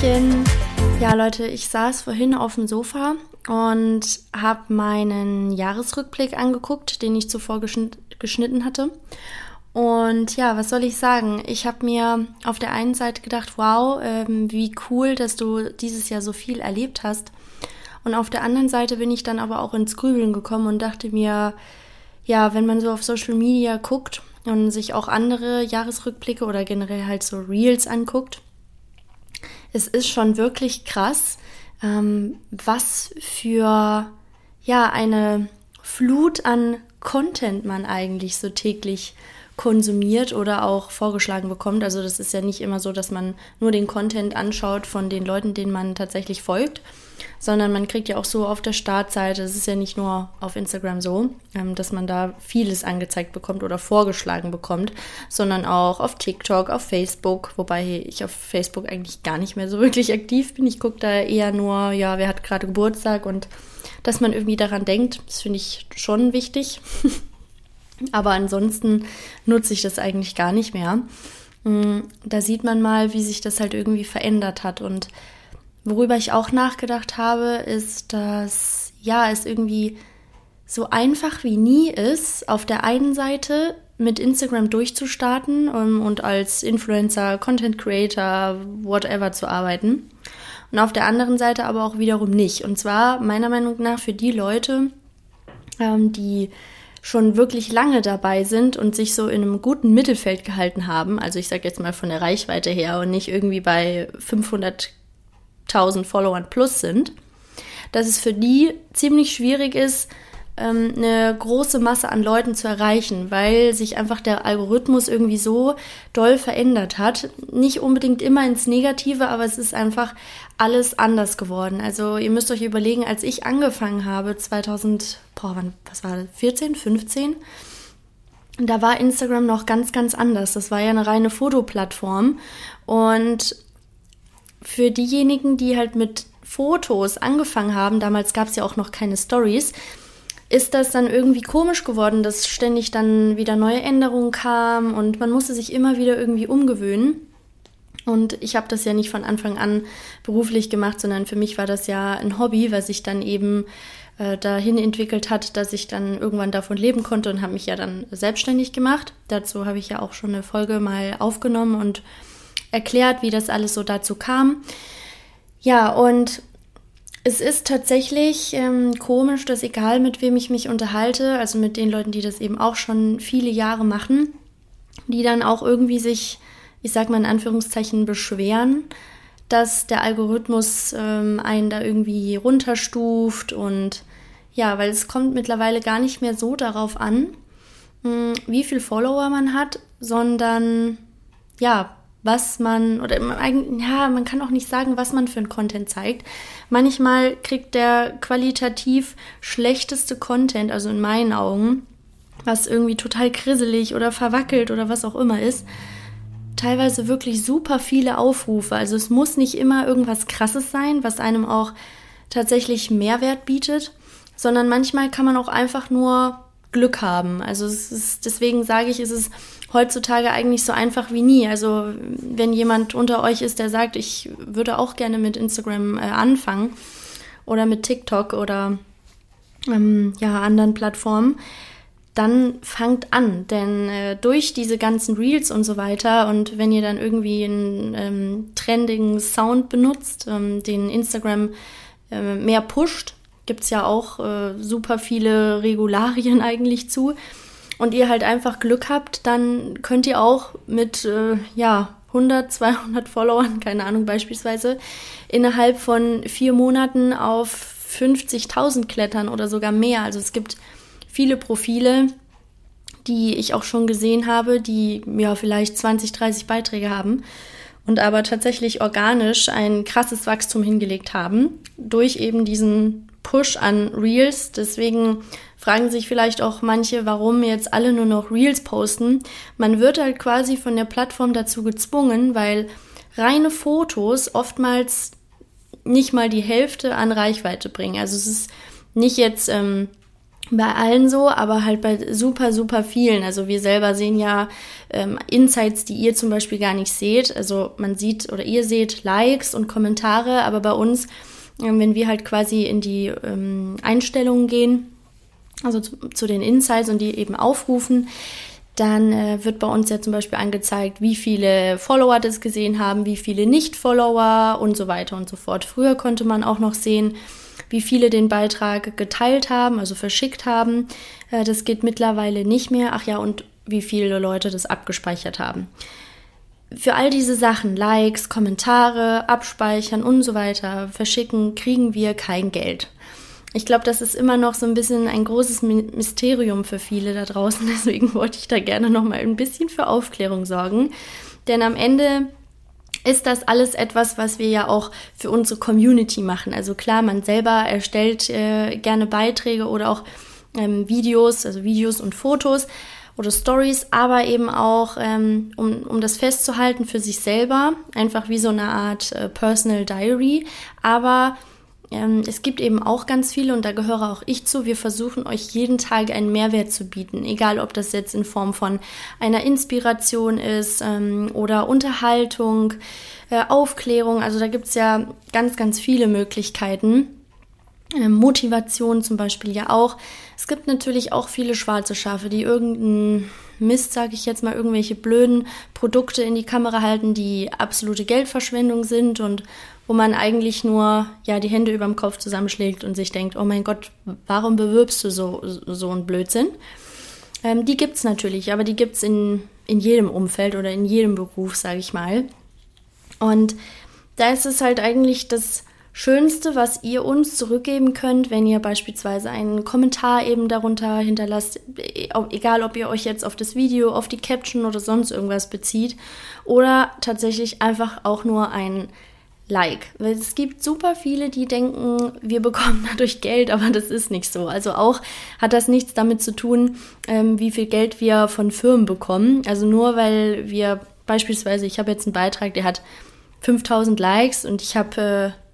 Hallöchen. Ja, Leute, ich saß vorhin auf dem Sofa und habe meinen Jahresrückblick angeguckt, den ich zuvor geschnitt, geschnitten hatte. Und ja, was soll ich sagen? Ich habe mir auf der einen Seite gedacht, wow, ähm, wie cool, dass du dieses Jahr so viel erlebt hast. Und auf der anderen Seite bin ich dann aber auch ins Grübeln gekommen und dachte mir, ja, wenn man so auf Social Media guckt und sich auch andere Jahresrückblicke oder generell halt so Reels anguckt, es ist schon wirklich krass, ähm, was für ja eine Flut an Content man eigentlich so täglich konsumiert oder auch vorgeschlagen bekommt. Also das ist ja nicht immer so, dass man nur den Content anschaut von den Leuten, denen man tatsächlich folgt, sondern man kriegt ja auch so auf der Startseite, es ist ja nicht nur auf Instagram so, ähm, dass man da vieles angezeigt bekommt oder vorgeschlagen bekommt, sondern auch auf TikTok, auf Facebook, wobei ich auf Facebook eigentlich gar nicht mehr so wirklich aktiv bin. Ich gucke da eher nur, ja, wer hat gerade Geburtstag und dass man irgendwie daran denkt, das finde ich schon wichtig. Aber ansonsten nutze ich das eigentlich gar nicht mehr. Mm, da sieht man mal, wie sich das halt irgendwie verändert hat und Worüber ich auch nachgedacht habe, ist, dass ja, es irgendwie so einfach wie nie ist, auf der einen Seite mit Instagram durchzustarten um, und als Influencer, Content Creator, whatever zu arbeiten. Und auf der anderen Seite aber auch wiederum nicht. Und zwar meiner Meinung nach für die Leute, ähm, die schon wirklich lange dabei sind und sich so in einem guten Mittelfeld gehalten haben. Also ich sage jetzt mal von der Reichweite her und nicht irgendwie bei 500 1000 Followern plus sind, dass es für die ziemlich schwierig ist, ähm, eine große Masse an Leuten zu erreichen, weil sich einfach der Algorithmus irgendwie so doll verändert hat. Nicht unbedingt immer ins Negative, aber es ist einfach alles anders geworden. Also ihr müsst euch überlegen, als ich angefangen habe, 2000, boah, wann, was war das, 14, 15? Da war Instagram noch ganz, ganz anders. Das war ja eine reine Fotoplattform. Und für diejenigen, die halt mit Fotos angefangen haben, damals gab es ja auch noch keine Stories, ist das dann irgendwie komisch geworden, dass ständig dann wieder neue Änderungen kamen und man musste sich immer wieder irgendwie umgewöhnen. Und ich habe das ja nicht von Anfang an beruflich gemacht, sondern für mich war das ja ein Hobby, was sich dann eben äh, dahin entwickelt hat, dass ich dann irgendwann davon leben konnte und habe mich ja dann selbstständig gemacht. Dazu habe ich ja auch schon eine Folge mal aufgenommen und erklärt, wie das alles so dazu kam. Ja, und es ist tatsächlich ähm, komisch, dass egal mit wem ich mich unterhalte, also mit den Leuten, die das eben auch schon viele Jahre machen, die dann auch irgendwie sich, ich sag mal in Anführungszeichen, beschweren, dass der Algorithmus ähm, einen da irgendwie runterstuft und ja, weil es kommt mittlerweile gar nicht mehr so darauf an, mh, hm, wie viel Follower man hat, sondern ja, was man, oder ja, man kann auch nicht sagen, was man für ein Content zeigt. Manchmal kriegt der qualitativ schlechteste Content, also in meinen Augen, was irgendwie total krisselig oder verwackelt oder was auch immer ist, teilweise wirklich super viele Aufrufe. Also es muss nicht immer irgendwas Krasses sein, was einem auch tatsächlich Mehrwert bietet, sondern manchmal kann man auch einfach nur Glück haben. Also es ist, deswegen sage ich, ist es heutzutage eigentlich so einfach wie nie. Also wenn jemand unter euch ist, der sagt, ich würde auch gerne mit Instagram äh, anfangen oder mit TikTok oder ähm, ja anderen Plattformen, dann fangt an, denn äh, durch diese ganzen Reels und so weiter und wenn ihr dann irgendwie einen ähm, trendigen Sound benutzt, ähm, den Instagram äh, mehr pusht, gibt es ja auch äh, super viele Regularien eigentlich zu und ihr halt einfach Glück habt, dann könnt ihr auch mit, äh, ja, 100, 200 Followern, keine Ahnung beispielsweise, innerhalb von vier Monaten auf 50.000 klettern oder sogar mehr. Also es gibt viele Profile, die ich auch schon gesehen habe, die ja vielleicht 20, 30 Beiträge haben und aber tatsächlich organisch ein krasses Wachstum hingelegt haben durch eben diesen Push an Reels. Deswegen fragen sich vielleicht auch manche, warum jetzt alle nur noch Reels posten. Man wird halt quasi von der Plattform dazu gezwungen, weil reine Fotos oftmals nicht mal die Hälfte an Reichweite bringen. Also es ist nicht jetzt ähm, bei allen so, aber halt bei super, super vielen. Also wir selber sehen ja ähm, Insights, die ihr zum Beispiel gar nicht seht. Also man sieht oder ihr seht Likes und Kommentare, aber bei uns, wenn wir halt quasi in die ähm, Einstellungen gehen, also zu, zu, den Insights und die eben aufrufen, dann äh, wird bei uns ja zum Beispiel angezeigt, wie viele Follower das gesehen haben, wie viele Nicht-Follower und so weiter und so fort. Früher konnte man auch noch sehen, wie viele den Beitrag geteilt haben, also verschickt haben. Äh, das geht mittlerweile nicht mehr. Ach ja, und wie viele Leute das abgespeichert haben. Für all diese Sachen, Likes, Kommentare, abspeichern und so weiter, verschicken, kriegen wir kein Geld. Ich glaube, das ist immer noch so ein bisschen ein großes Mysterium für viele da draußen. Deswegen wollte ich da gerne noch mal ein bisschen für Aufklärung sorgen. Denn am Ende ist das alles etwas, was wir ja auch für unsere Community machen. Also klar, man selber erstellt äh, gerne Beiträge oder auch ähm, Videos, also Videos und Fotos oder Stories, aber eben auch, ähm, um, um das festzuhalten für sich selber, einfach wie so eine Art äh, Personal Diary. Aber ähm, es gibt eben auch ganz viele und da gehöre auch ich zu. Wir versuchen euch jeden Tag einen Mehrwert zu bieten, egal ob das jetzt in Form von einer Inspiration ist ähm, oder Unterhaltung, äh, Aufklärung. Also da gibt es ja ganz, ganz viele Möglichkeiten. Ähm, Motivation zum Beispiel ja auch. Es gibt natürlich auch viele schwarze Schafe, die irgendeinen Mist, sage ich jetzt mal, irgendwelche blöden Produkte in die Kamera halten, die absolute Geldverschwendung sind und wo man eigentlich nur ja die Hände über dem Kopf zusammenschlägt und sich denkt, oh mein Gott, warum bewirbst du so, so einen Blödsinn? Ähm, die gibt es natürlich, aber die gibt es in, in jedem Umfeld oder in jedem Beruf, sage ich mal. Und da ist es halt eigentlich das Schönste, was ihr uns zurückgeben könnt, wenn ihr beispielsweise einen Kommentar eben darunter hinterlasst, e, egal ob ihr euch jetzt auf das Video, auf die Caption oder sonst irgendwas bezieht oder tatsächlich einfach auch nur ein Like. Weil es gibt super viele, die denken, wir bekommen dadurch Geld, aber das ist nicht so. Also auch hat das nichts damit zu tun, ähm, wie viel Geld wir von Firmen bekommen. Also nur weil wir beispielsweise, ich habe jetzt einen Beitrag, der hat 5000 Likes und ich habe äh,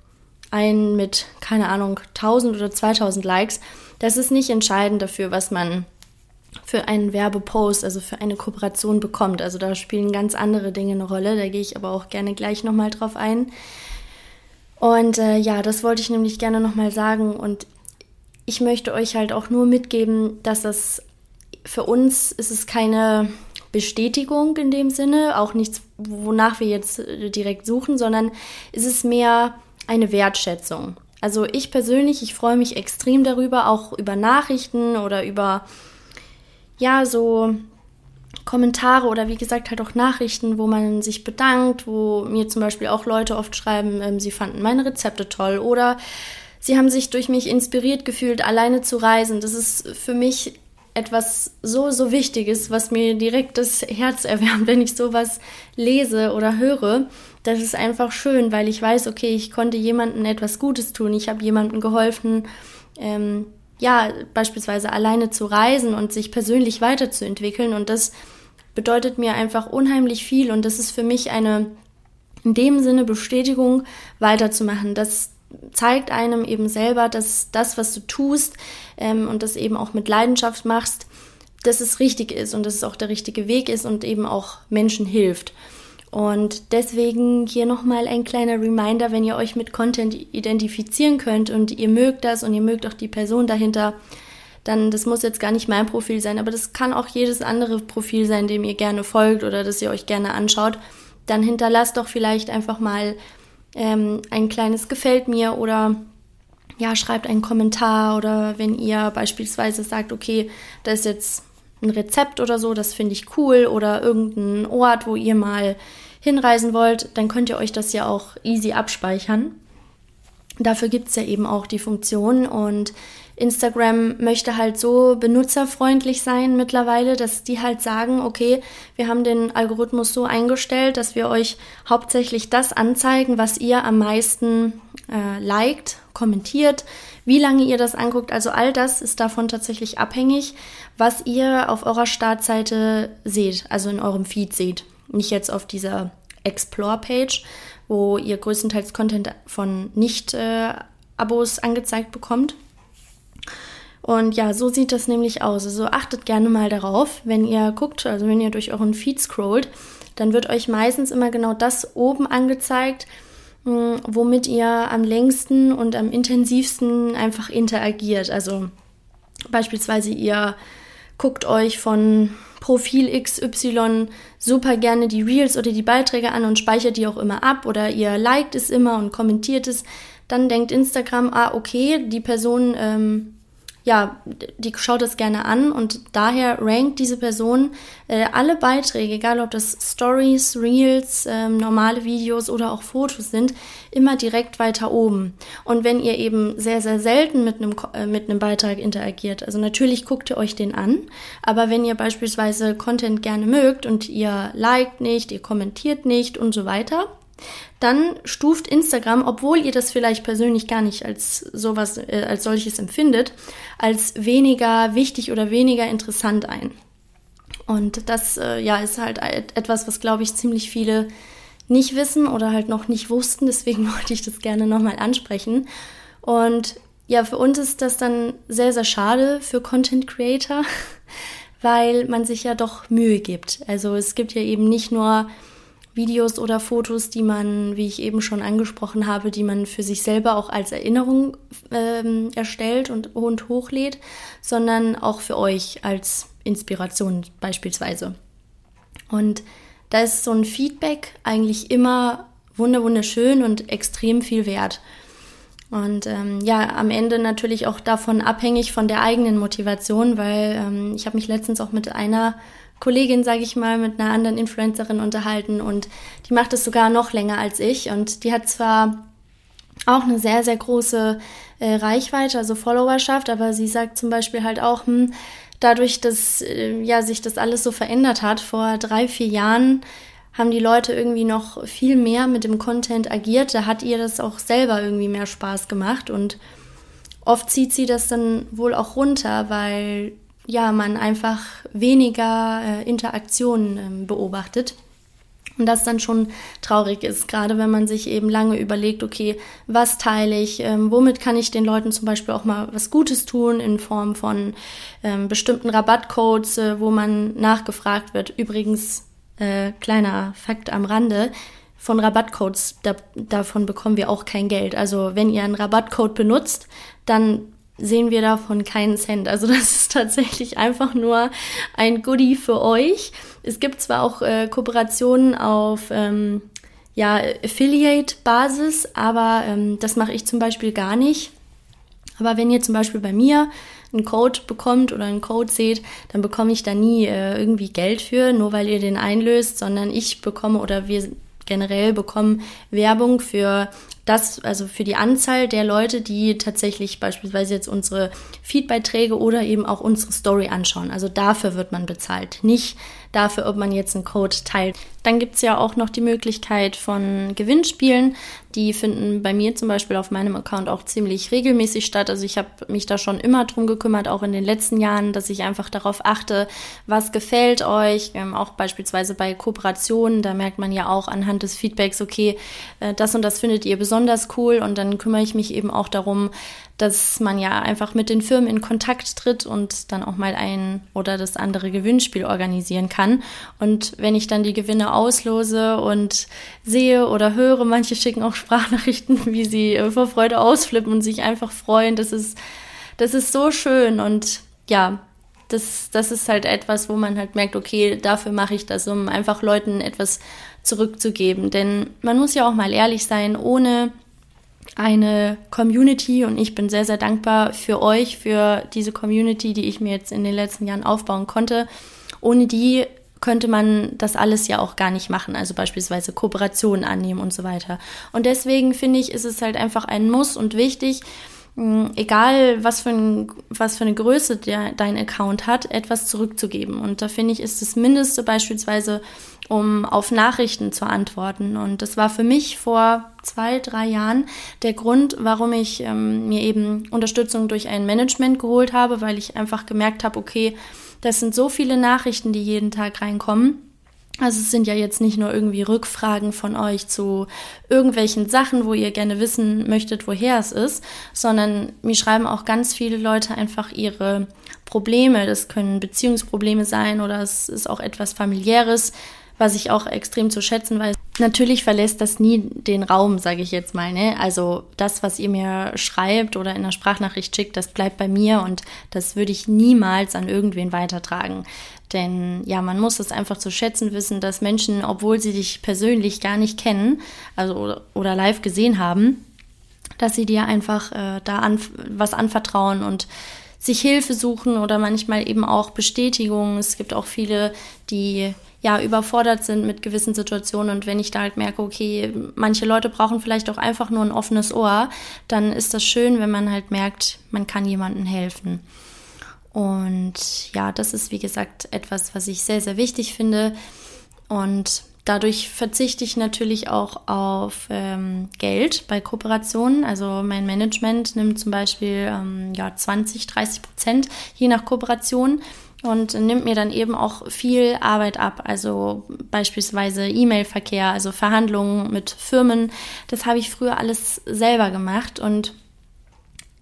einen mit, keine Ahnung, 1000 oder 2000 Likes. Das ist nicht entscheidend dafür, was man für einen Werbepost, also für eine Kooperation bekommt. Also da spielen ganz andere Dinge eine Rolle. Da gehe ich aber auch gerne gleich nochmal drauf ein. Und äh, ja, das wollte ich nämlich gerne nochmal sagen. Und ich möchte euch halt auch nur mitgeben, dass das für uns ist es keine Bestätigung in dem Sinne, auch nichts, wonach wir jetzt direkt suchen, sondern es ist mehr eine Wertschätzung. Also ich persönlich, ich freue mich extrem darüber, auch über Nachrichten oder über ja, so Kommentare oder wie gesagt halt auch Nachrichten, wo man sich bedankt, wo mir zum Beispiel auch Leute oft schreiben, ähm, sie fanden meine Rezepte toll oder sie haben sich durch mich inspiriert gefühlt, alleine zu reisen. Das ist für mich etwas so, so Wichtiges, was mir direkt das Herz erwärmt, wenn ich sowas lese oder höre. Das ist einfach schön, weil ich weiß, okay, ich konnte jemandem etwas Gutes tun, ich habe jemandem geholfen, ähm, ja, beispielsweise alleine zu reisen und sich persönlich weiterzuentwickeln. Und das bedeutet mir einfach unheimlich viel. Und das ist für mich eine, in dem Sinne, Bestätigung, weiterzumachen. Das zeigt einem eben selber, dass das, was du tust ähm, und das eben auch mit Leidenschaft machst, dass es richtig ist und dass es auch der richtige Weg ist und eben auch Menschen hilft. Und deswegen hier nochmal ein kleiner Reminder, wenn ihr euch mit Content identifizieren könnt und ihr mögt das und ihr mögt auch die Person dahinter, dann das muss jetzt gar nicht mein Profil sein, aber das kann auch jedes andere Profil sein, dem ihr gerne folgt oder das ihr euch gerne anschaut. Dann hinterlasst doch vielleicht einfach mal ähm, ein kleines Gefällt mir oder ja, schreibt einen Kommentar oder wenn ihr beispielsweise sagt, okay, da ist jetzt ein Rezept oder so, das finde ich cool oder irgendein Ort, wo ihr mal hinreisen wollt, dann könnt ihr euch das ja auch easy abspeichern. Dafür gibt es ja eben auch die Funktion und Instagram möchte halt so benutzerfreundlich sein mittlerweile, dass die halt sagen, okay, wir haben den Algorithmus so eingestellt, dass wir euch hauptsächlich das anzeigen, was ihr am meisten äh, liked, kommentiert, wie lange ihr das anguckt. Also all das ist davon tatsächlich abhängig, was ihr auf eurer Startseite seht, also in eurem Feed seht. Nicht jetzt auf dieser Explore-Page, wo ihr größtenteils Content von Nicht-Abos äh, angezeigt bekommt. Und ja, so sieht das nämlich aus. Also achtet gerne mal darauf, wenn ihr guckt, also wenn ihr durch euren Feed scrollt, dann wird euch meistens immer genau das oben angezeigt, hm, womit ihr am längsten und am intensivsten einfach interagiert. Also beispielsweise ihr guckt euch von Profil XY super gerne die Reels oder die Beiträge an und speichert die auch immer ab oder ihr liked es immer und kommentiert es, dann denkt Instagram, ah, okay, die Person ähm, ja, die schaut das gerne an und daher rankt diese Person äh, alle Beiträge, egal ob das Stories, Reels, äh, normale Videos oder auch Fotos sind, immer direkt weiter oben. Und wenn ihr eben sehr, sehr selten mit einem, äh, mit einem Beitrag interagiert, also natürlich guckt ihr euch den an, aber wenn ihr beispielsweise Content gerne mögt und ihr liked nicht, ihr kommentiert nicht und so weiter, dann stuft Instagram, obwohl ihr das vielleicht persönlich gar nicht als sowas, äh, als solches empfindet, als weniger wichtig oder weniger interessant ein. Und das, äh, ja, ist halt etwas, was, glaube ich, ziemlich viele nicht wissen oder halt noch nicht wussten. Deswegen wollte ich das gerne nochmal ansprechen. Und ja, für uns ist das dann sehr, sehr schade für Content Creator, weil man sich ja doch Mühe gibt. Also es gibt ja eben nicht nur Videos oder Fotos, die man, wie ich eben schon angesprochen habe, die man für sich selber auch als Erinnerung ähm, erstellt und, und hochlädt, sondern auch für euch als Inspiration beispielsweise. Und da ist so ein Feedback eigentlich immer wunderschön und extrem viel wert. Und ähm, ja, am Ende natürlich auch davon abhängig von der eigenen Motivation, weil ähm, ich habe mich letztens auch mit einer Kollegin, sage ich mal, mit einer anderen Influencerin unterhalten und die macht es sogar noch länger als ich und die hat zwar auch eine sehr, sehr große äh, Reichweite, also Followerschaft, aber sie sagt zum Beispiel halt auch, hm, dadurch, dass äh, ja sich das alles so verändert hat, vor drei, vier Jahren haben die Leute irgendwie noch viel mehr mit dem Content agiert. Da hat ihr das auch selber irgendwie mehr Spaß gemacht und oft zieht sie das dann wohl auch runter, weil ja, man einfach weniger äh, Interaktionen ähm, beobachtet. Und das dann schon traurig ist, gerade wenn man sich eben lange überlegt, okay, was teile ich, ähm, womit kann ich den Leuten zum Beispiel auch mal was Gutes tun in Form von ähm, bestimmten Rabattcodes, äh, wo man nachgefragt wird. Übrigens, äh, kleiner Fakt am Rande, von Rabattcodes, da, davon bekommen wir auch kein Geld. Also wenn ihr einen Rabattcode benutzt, dann sehen wir davon keinen Cent. Also das ist tatsächlich einfach nur ein Goodie für euch. Es gibt zwar auch äh, Kooperationen auf ähm, ja, Affiliate-Basis, aber ähm, das mache ich zum Beispiel gar nicht. Aber wenn ihr zum Beispiel bei mir einen Code bekommt oder einen Code seht, dann bekomme ich da nie äh, irgendwie Geld für, nur weil ihr den einlöst, sondern ich bekomme oder wir generell bekommen Werbung für das, also für die Anzahl der Leute, die tatsächlich beispielsweise jetzt unsere Feedbeiträge oder eben auch unsere Story anschauen. Also dafür wird man bezahlt, nicht dafür, ob man jetzt einen Code teilt. Dann gibt es ja auch noch die Möglichkeit von Gewinnspielen. Die finden bei mir zum Beispiel auf meinem Account auch ziemlich regelmäßig statt. Also ich habe mich da schon immer drum gekümmert, auch in den letzten Jahren, dass ich einfach darauf achte, was gefällt euch. Ähm, auch beispielsweise bei Kooperationen, da merkt man ja auch anhand des Feedbacks, okay, äh, das und das findet ihr besonders cool. Und dann kümmere ich mich eben auch darum, dass man ja einfach mit den Firmen in Kontakt tritt und dann auch mal ein oder das andere Gewinnspiel organisieren kann. Und wenn ich dann die Gewinne auslose und sehe oder höre, manche schicken auch Sprachnachrichten, wie sie äh, vor Freude ausflippen und sich einfach freuen, das ist, das ist so schön und ja, das, das ist halt etwas, wo man halt merkt, okay, dafür mache ich das, um einfach Leuten etwas zurückzugeben. Denn man muss ja auch mal ehrlich sein, ohne eine Community und ich bin sehr, sehr dankbar für euch, für diese Community, die ich mir jetzt in den letzten Jahren aufbauen konnte. Ohne die könnte man das alles ja auch gar nicht machen, also beispielsweise Kooperationen annehmen und so weiter. Und deswegen finde ich, ist es halt einfach ein Muss und wichtig, egal was für, ein, was für eine Größe der, dein Account hat, etwas zurückzugeben. Und da finde ich, ist das Mindeste beispielsweise, um auf Nachrichten zu antworten. Und das war für mich vor zwei, drei Jahren der Grund, warum ich ähm, mir eben Unterstützung durch ein Management geholt habe, weil ich einfach gemerkt habe, okay, das sind so viele Nachrichten, die jeden Tag reinkommen. Also es sind ja jetzt nicht nur irgendwie Rückfragen von euch zu irgendwelchen Sachen, wo ihr gerne wissen möchtet, woher es ist, sondern mir schreiben auch ganz viele Leute einfach ihre Probleme. Das können Beziehungsprobleme sein oder es ist auch etwas familiäres, was ich auch extrem zu schätzen weiß. Natürlich verlässt das nie den Raum, sage ich jetzt mal. Ne? Also das, was ihr mir schreibt oder in einer Sprachnachricht schickt, das bleibt bei mir und das würde ich niemals an irgendwen weitertragen. Denn ja, man muss es einfach zu schätzen wissen, dass Menschen, obwohl sie dich persönlich gar nicht kennen, also oder, live gesehen haben, dass sie dir einfach äh, da an, was anvertrauen und sich Hilfe suchen oder manchmal eben auch Bestätigung. Es gibt auch viele, die ja überfordert sind mit gewissen Situationen und wenn ich da halt merke, okay, manche Leute brauchen vielleicht auch einfach nur ein offenes Ohr, dann ist das schön, wenn man halt merkt, man kann jemandem helfen. Und ja, das ist wie gesagt etwas, was ich sehr, sehr wichtig finde. Und dadurch verzichte ich natürlich auch auf ähm, Geld bei Kooperationen. Also mein Management nimmt zum Beispiel ähm, ja, 20, 30 Prozent je nach Kooperation und nimmt mir dann eben auch viel Arbeit ab. Also beispielsweise E-Mail-Verkehr, also Verhandlungen mit Firmen. Das habe ich früher alles selber gemacht und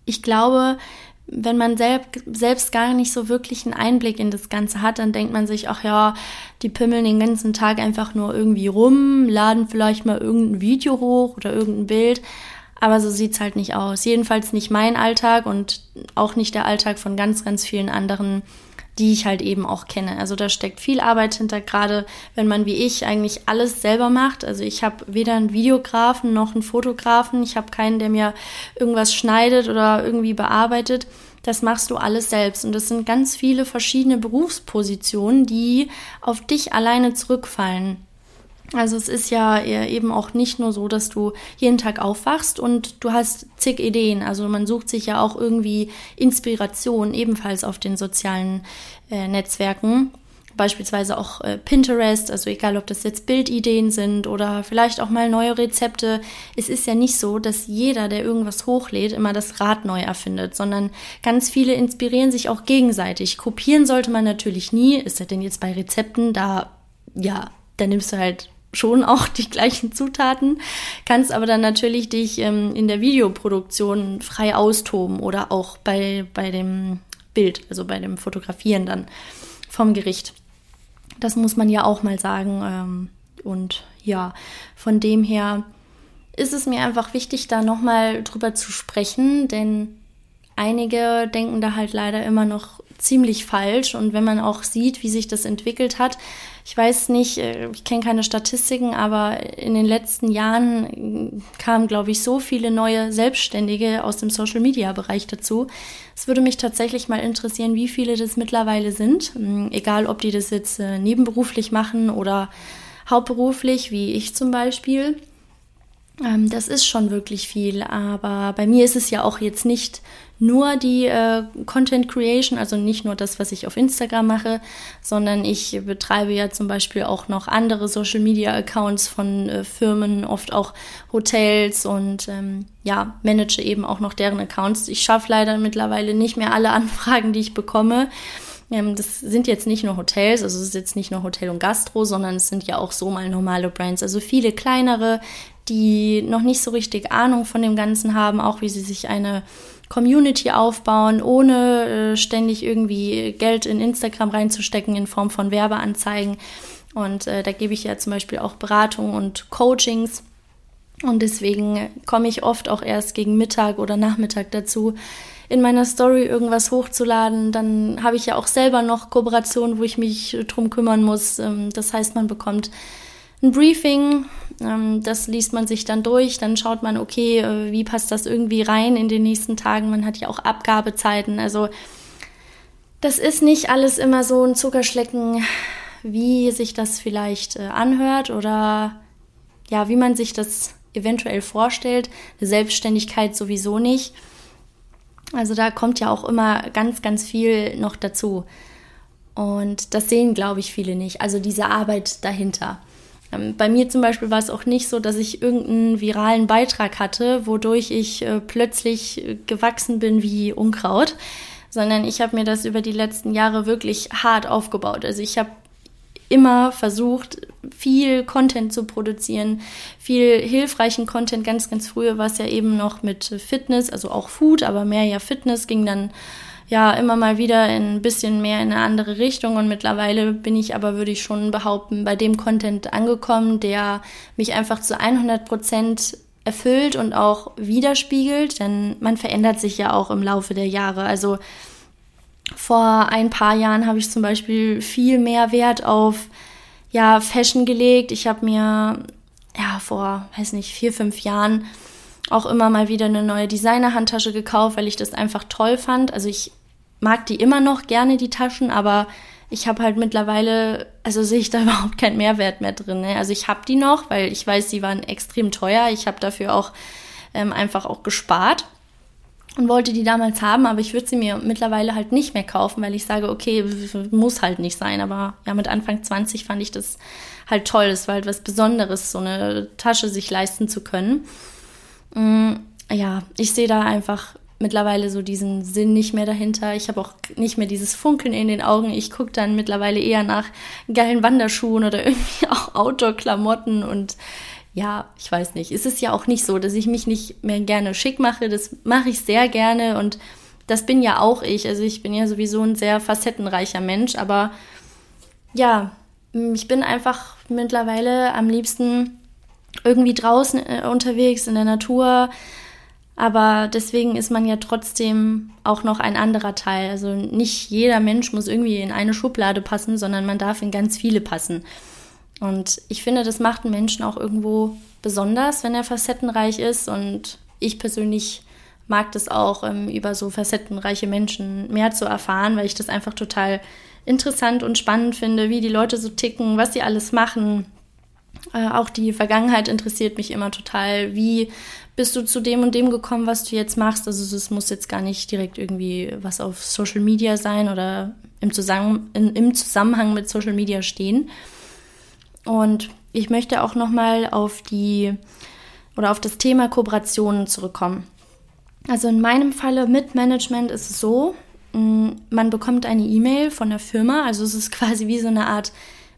ich glaube, wenn man selbst, selbst gar nicht so wirklich einen Einblick in das Ganze hat, dann denkt man sich, ach ja, die pimmeln den ganzen Tag einfach nur irgendwie rum, laden vielleicht mal irgendein Video hoch oder irgendein Bild. Aber so sieht's halt nicht aus. Jedenfalls nicht mein Alltag und auch nicht der Alltag von ganz, ganz vielen anderen die ich halt eben auch kenne. Also da steckt viel Arbeit hinter, gerade wenn man wie ich eigentlich alles selber macht. Also ich habe weder einen Videografen noch einen Fotografen. Ich habe keinen, der mir irgendwas schneidet oder irgendwie bearbeitet. Das machst du alles selbst. Und das sind ganz viele verschiedene Berufspositionen, die auf dich alleine zurückfallen. Also es ist ja eben auch nicht nur so, dass du jeden Tag aufwachst und du hast zig Ideen. Also man sucht sich ja auch irgendwie Inspiration ebenfalls auf den sozialen äh, Netzwerken. Beispielsweise auch äh, Pinterest, also egal ob das jetzt Bildideen sind oder vielleicht auch mal neue Rezepte. Es ist ja nicht so, dass jeder, der irgendwas hochlädt, immer das Rad neu erfindet, sondern ganz viele inspirieren sich auch gegenseitig. Kopieren sollte man natürlich nie, ist ja denn jetzt bei Rezepten, da ja, da nimmst du halt schon auch die gleichen Zutaten, kannst aber dann natürlich dich ähm, in der Videoproduktion frei austoben oder auch bei, bei dem Bild, also bei dem Fotografieren dann vom Gericht. Das muss man ja auch mal sagen. Ähm, und ja, von dem her ist es mir einfach wichtig, da nochmal drüber zu sprechen, denn einige denken da halt leider immer noch ziemlich falsch. Und wenn man auch sieht, wie sich das entwickelt hat, ich weiß nicht, äh, ich kenne keine Statistiken, aber in den letzten Jahren kamen, glaube ich, so viele neue Selbstständige aus dem Social-Media-Bereich dazu. Es würde mich tatsächlich mal interessieren, wie viele das mittlerweile sind, hm, egal ob die das jetzt äh, nebenberuflich machen oder hauptberuflich, wie ich zum Beispiel. Ähm, das ist schon wirklich viel, aber bei mir ist es ja auch jetzt nicht nur die äh, Content Creation, also nicht nur das, was ich auf Instagram mache, sondern ich betreibe ja zum Beispiel auch noch andere Social Media Accounts von äh, Firmen, oft auch Hotels und ähm, ja, manage eben auch noch deren Accounts. Ich schaffe leider mittlerweile nicht mehr alle Anfragen, die ich bekomme. Ähm, das sind jetzt nicht nur Hotels, also es ist jetzt nicht nur Hotel und Gastro, sondern es sind ja auch so mal normale Brands, also viele kleinere, die noch nicht so richtig Ahnung von dem Ganzen haben, auch wie sie sich eine Community aufbauen, ohne äh, ständig irgendwie Geld in Instagram reinzustecken in Form von Werbeanzeigen. Und äh, da gebe ich ja zum Beispiel auch Beratung und Coachings. Und deswegen komme ich oft auch erst gegen Mittag oder Nachmittag dazu, in meiner Story irgendwas hochzuladen. Dann habe ich ja auch selber noch Kooperationen, wo ich mich drum kümmern muss. Ähm, das heißt, man bekommt ein Briefing, das liest man sich dann durch, dann schaut man, okay, äh, wie passt das irgendwie rein in den nächsten Tagen. Man hat ja auch Abgabezeiten. Also das ist nicht alles immer so ein Zuckerschlecken, wie sich das vielleicht äh, anhört oder ja, wie man sich das eventuell vorstellt. Eine Selbstständigkeit sowieso nicht. Also da kommt ja auch immer ganz, ganz viel noch dazu. Und das sehen, glaube ich, viele nicht. Also diese Arbeit dahinter. Ähm, bei mir zum Beispiel war es auch nicht so, dass ich irgendeinen viralen Beitrag hatte, wodurch ich äh, plötzlich äh, gewachsen bin wie Unkraut, sondern ich habe mir das über die letzten Jahre wirklich hart aufgebaut. Also ich habe immer versucht, viel Content zu produzieren, viel hilfreichen Content. Ganz, ganz früher war es ja eben noch mit Fitness, also auch Food, aber mehr ja Fitness, ging dann ja immer mal wieder ein bisschen mehr in eine andere Richtung und mittlerweile bin ich aber, würde ich schon behaupten, bei dem Content angekommen, der mich einfach zu 100 Prozent erfüllt und auch widerspiegelt, denn man verändert sich ja auch im Laufe der Jahre. Also vor ein paar Jahren habe ich zum Beispiel viel mehr Wert auf ja, Fashion gelegt. Ich habe mir ja vor, weiß nicht, vier, fünf Jahren auch immer mal wieder eine neue Designer-Handtasche gekauft, weil ich das einfach toll fand. Also ich mag die immer noch gerne, die Taschen, aber ich habe halt mittlerweile, also sehe ich da überhaupt keinen Mehrwert mehr drin. Ne? Also ich habe die noch, weil ich weiß, sie waren extrem teuer. Ich habe dafür auch ähm, einfach auch gespart und wollte die damals haben, aber ich würde sie mir mittlerweile halt nicht mehr kaufen, weil ich sage, okay, muss halt nicht sein. Aber ja, mit Anfang 20 fand ich das halt toll. Es war halt was Besonderes, so eine Tasche sich leisten zu können. Mm, ja, ich sehe da einfach mittlerweile so diesen Sinn nicht mehr dahinter. Ich habe auch nicht mehr dieses Funkeln in den Augen. Ich gucke dann mittlerweile eher nach geilen Wanderschuhen oder irgendwie auch Outdoor-Klamotten und ja, ich weiß nicht. Es ist ja auch nicht so, dass ich mich nicht mehr gerne schick mache. Das mache ich sehr gerne und das bin ja auch ich. Also ich bin ja sowieso ein sehr facettenreicher Mensch, aber ja, ich bin einfach mittlerweile am liebsten irgendwie draußen äh, unterwegs in der Natur. Aber deswegen ist man ja trotzdem auch noch ein anderer Teil. Also nicht jeder Mensch muss irgendwie in eine Schublade passen, sondern man darf in ganz viele passen. Und ich finde, das macht einen Menschen auch irgendwo besonders, wenn er facettenreich ist. Und ich persönlich mag das auch, ähm, über so facettenreiche Menschen mehr zu erfahren, weil ich das einfach total interessant und spannend finde, wie die Leute so ticken, was sie alles machen. Äh, auch die Vergangenheit interessiert mich immer total. Wie bist du zu dem und dem gekommen, was du jetzt machst? Also es muss jetzt gar nicht direkt irgendwie was auf Social Media sein oder im, Zusammen in, im Zusammenhang mit Social Media stehen. Und ich möchte auch nochmal auf die oder auf das Thema Kooperationen zurückkommen. Also in meinem Falle mit Management ist es so, mm, man bekommt eine E-Mail von der Firma, also es ist quasi wie so eine Art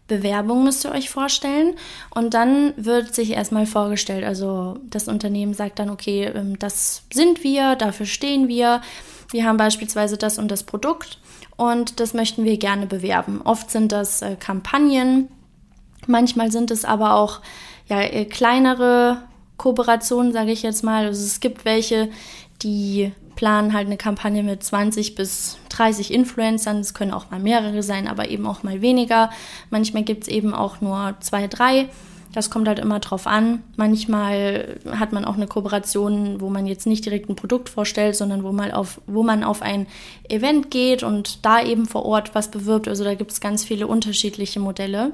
Bewerbung, müsst ihr euch vorstellen. Und dann wird sich erstmal vorgestellt, also das Unternehmen sagt dann, okay, ähm, das sind wir, dafür stehen wir. Wir haben beispielsweise das und das Produkt und das möchten wir gerne bewerben. Oft sind das äh, Kampagnen, Manchmal sind es aber auch ja, äh, kleinere Kooperationen, sage ich jetzt mal. Also es gibt welche, die planen halt eine Kampagne mit 20 bis 30 Influencern. Es können auch mal mehrere sein, aber eben auch mal weniger. Manchmal gibt es eben auch nur zwei, drei. Das kommt halt immer drauf an. Manchmal hat man auch eine Kooperation, wo man jetzt nicht direkt ein Produkt vorstellt, sondern wo, mal auf, wo man auf ein Event geht und da eben vor Ort was bewirbt. Also da gibt es ganz viele unterschiedliche Modelle.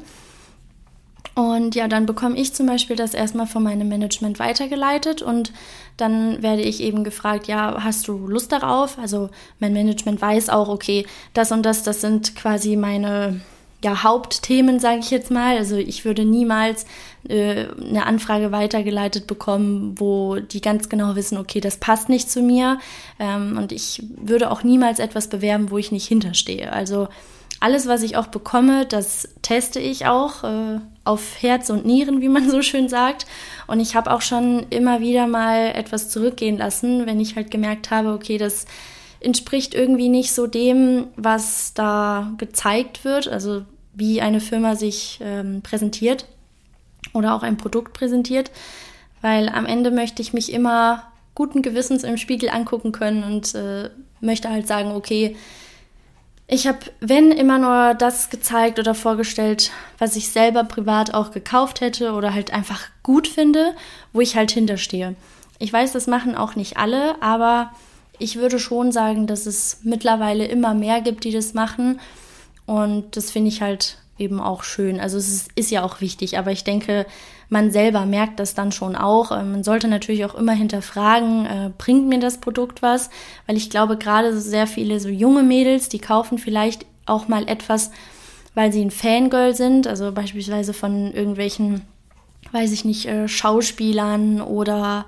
Und ja, dann bekomme ich zum Beispiel das erstmal von meinem Management weitergeleitet und dann werde ich eben gefragt, ja, hast du Lust darauf? Also mein Management weiß auch, okay, das und das, das sind quasi meine ja, Hauptthemen, sage ich jetzt mal. Also ich würde niemals äh, eine Anfrage weitergeleitet bekommen, wo die ganz genau wissen, okay, das passt nicht zu mir. Ähm, und ich würde auch niemals etwas bewerben, wo ich nicht hinterstehe. Also alles, was ich auch bekomme, das teste ich auch äh, auf Herz und Nieren, wie man so schön sagt. Und ich habe auch schon immer wieder mal etwas zurückgehen lassen, wenn ich halt gemerkt habe, okay, das entspricht irgendwie nicht so dem, was da gezeigt wird, also wie eine Firma sich ähm, präsentiert oder auch ein Produkt präsentiert, weil am Ende möchte ich mich immer guten Gewissens im Spiegel angucken können und äh, möchte halt sagen, okay, ich habe, wenn immer nur das gezeigt oder vorgestellt, was ich selber privat auch gekauft hätte oder halt einfach gut finde, wo ich halt hinterstehe. Ich weiß, das machen auch nicht alle, aber ich würde schon sagen, dass es mittlerweile immer mehr gibt, die das machen. Und das finde ich halt eben auch schön. Also es ist, ist, ja auch wichtig, aber ich denke, man selber merkt das dann schon auch. Ähm, man sollte natürlich auch immer hinterfragen, äh, bringt mir das Produkt was? Weil ich glaube, gerade sehr viele so junge Mädels, die kaufen vielleicht auch mal etwas, weil sie ein Fangirl sind, also beispielsweise von irgendwelchen, weiß ich nicht, äh, Schauspielern oder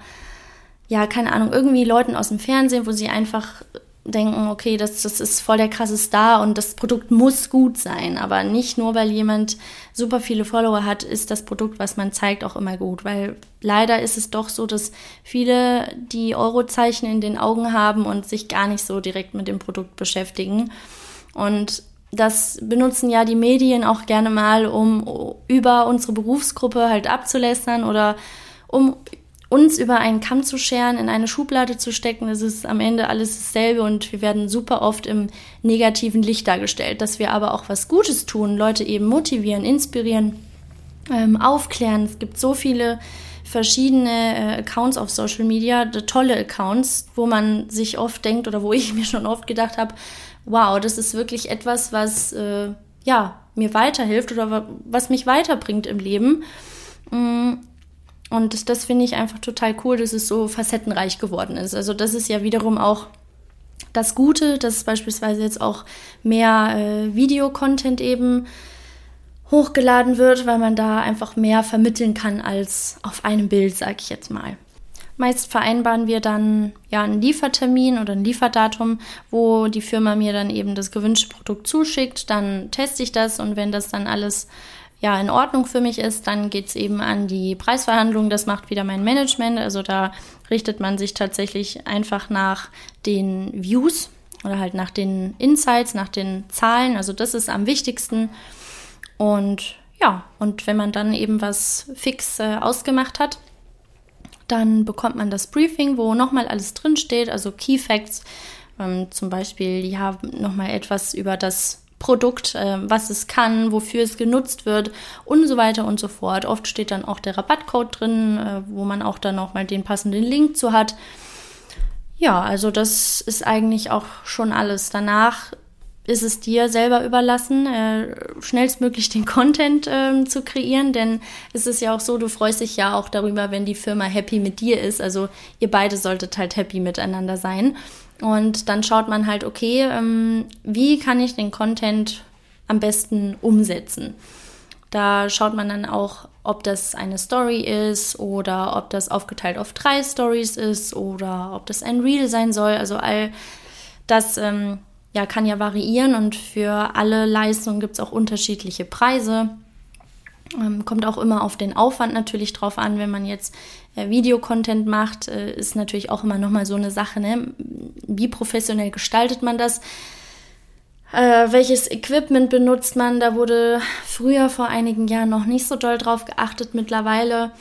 ja, keine Ahnung, irgendwie Leuten aus dem Fernsehen, wo sie einfach denken, okay, das, das ist voll der krasse Star und das Produkt muss gut sein. Aber nicht nur, weil jemand super viele Follower hat, ist das Produkt, was man zeigt, auch immer gut. Weil leider ist es doch so, dass viele die Eurozeichen in den Augen haben und sich gar nicht so direkt mit dem Produkt beschäftigen. Und das benutzen ja die Medien auch gerne mal, um über unsere Berufsgruppe halt abzulästern oder um uns über einen Kamm zu scheren, in eine Schublade zu stecken, es ist am Ende alles dasselbe und wir werden super oft im negativen Licht dargestellt. Dass wir aber auch was Gutes tun, Leute eben motivieren, inspirieren, ähm, aufklären. Es gibt so viele verschiedene äh, Accounts auf Social Media, tolle Accounts, wo man sich oft denkt oder wo ich mir schon oft gedacht habe, wow, das ist wirklich etwas, was äh, ja mir weiterhilft oder was mich weiterbringt im Leben. Mm, und das, das finde ich einfach total cool, dass es so facettenreich geworden ist. Also das ist ja wiederum auch das Gute, dass beispielsweise jetzt auch mehr äh, Videocontent eben hochgeladen wird, weil man da einfach mehr vermitteln kann als auf einem Bild, sage ich jetzt mal. Meist vereinbaren wir dann ja einen Liefertermin oder ein Lieferdatum, wo die Firma mir dann eben das gewünschte Produkt zuschickt. Dann teste ich das und wenn das dann alles ja in Ordnung für mich ist, dann geht es eben an die Preisverhandlung. Das macht wieder mein Management. Also da richtet man sich tatsächlich einfach nach den Views oder halt nach den Insights, nach den Zahlen. Also das ist am wichtigsten. Und ja, und wenn man dann eben was fix äh, ausgemacht hat, dann bekommt man das Briefing, wo nochmal alles drinsteht, also Key Facts, ähm, zum Beispiel ja nochmal etwas über das Produkt, äh, was es kann, wofür es genutzt wird und so weiter und so fort. Oft steht dann auch der Rabattcode drin, äh, wo man auch dann nochmal den passenden Link zu hat. Ja, also das ist eigentlich auch schon alles. Danach ist es dir selber überlassen, äh, schnellstmöglich den Content äh, zu kreieren, denn es ist ja auch so, du freust dich ja auch darüber, wenn die Firma happy mit dir ist. Also ihr beide solltet halt happy miteinander sein. Und dann schaut man halt, okay, ähm, wie kann ich den Content am besten umsetzen? Da schaut man dann auch, ob das eine Story ist oder ob das aufgeteilt auf drei Stories ist oder ob das ein Reel sein soll. Also all das ähm, ja, kann ja variieren und für alle Leistungen gibt es auch unterschiedliche Preise. Ähm, kommt auch immer auf den Aufwand natürlich drauf an, wenn man jetzt äh, Videocontent macht, äh, ist natürlich auch immer nochmal so eine Sache, ne? Wie professionell gestaltet man das? Äh, welches Equipment benutzt man? Da wurde früher vor einigen Jahren noch nicht so doll drauf geachtet. Mittlerweile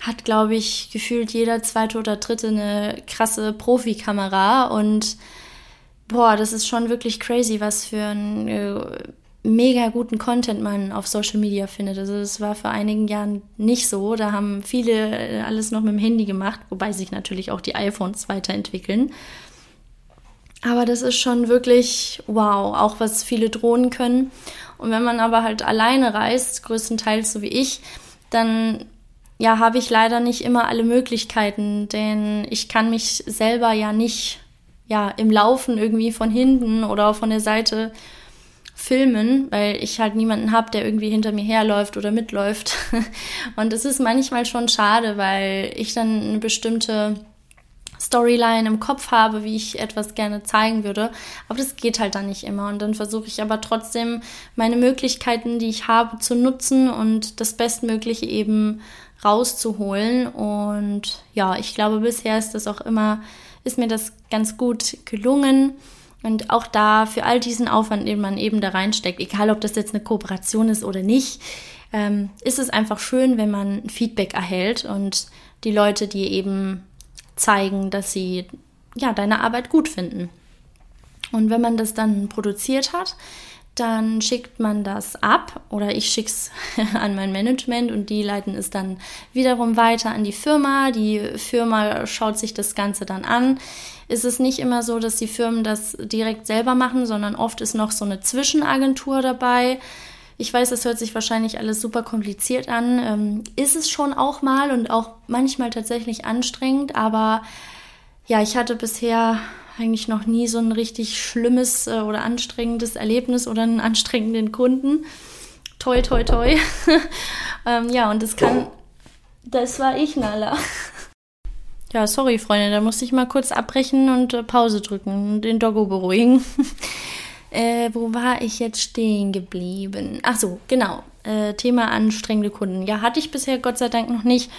hat, glaube ich, gefühlt jeder zweite oder dritte eine krasse Profikamera und boah, das ist schon wirklich crazy, was für ein äh, mega guten Content man auf Social Media findet. Also das war vor einigen Jahren nicht so. Da haben viele äh, alles noch mit dem Handy gemacht, wobei sich natürlich auch die iPhones weiterentwickeln. Aber das ist schon wirklich wow, auch was viele Drohnen können. Und wenn man aber halt alleine reist, größtenteils so wie ich, dann ja, habe ich leider nicht immer alle Möglichkeiten, denn ich kann mich selber ja nicht ja im Laufen irgendwie von hinten oder von der Seite filmen, weil ich halt niemanden habe, der irgendwie hinter mir herläuft oder mitläuft. Und es ist manchmal schon schade, weil ich dann eine bestimmte Storyline im Kopf habe, wie ich etwas gerne zeigen würde. Aber das geht halt dann nicht immer. Und dann versuche ich aber trotzdem meine Möglichkeiten, die ich habe, zu nutzen und das Bestmögliche eben rauszuholen. Und ja, ich glaube, bisher ist das auch immer, ist mir das ganz gut gelungen. Und auch da für all diesen Aufwand, den man eben da reinsteckt, egal ob das jetzt eine Kooperation ist oder nicht, ähm, ist es einfach schön, wenn man Feedback erhält und die Leute dir eben zeigen, dass sie ja deine Arbeit gut finden. Und wenn man das dann produziert hat, dann schickt man das ab oder ich schicke es an mein Management und die leiten es dann wiederum weiter an die Firma. Die Firma schaut sich das Ganze dann an. Ist es nicht immer so, dass die Firmen das direkt selber machen, sondern oft ist noch so eine Zwischenagentur dabei. Ich weiß, das hört sich wahrscheinlich alles super kompliziert an. Ähm, ist es schon auch mal und auch manchmal tatsächlich anstrengend, aber ja, ich hatte bisher eigentlich noch nie so ein richtig schlimmes äh, oder anstrengendes Erlebnis oder einen anstrengenden Kunden. Toi, toi, toi. ähm, ja, und das kann. Das war ich, Nala. Ja, sorry, Freunde, da musste ich mal kurz abbrechen und äh, Pause drücken und den Doggo beruhigen. äh, wo war ich jetzt stehen geblieben? Ach so, genau. Äh, Thema anstrengende Kunden. Ja, hatte ich bisher Gott sei Dank noch nicht.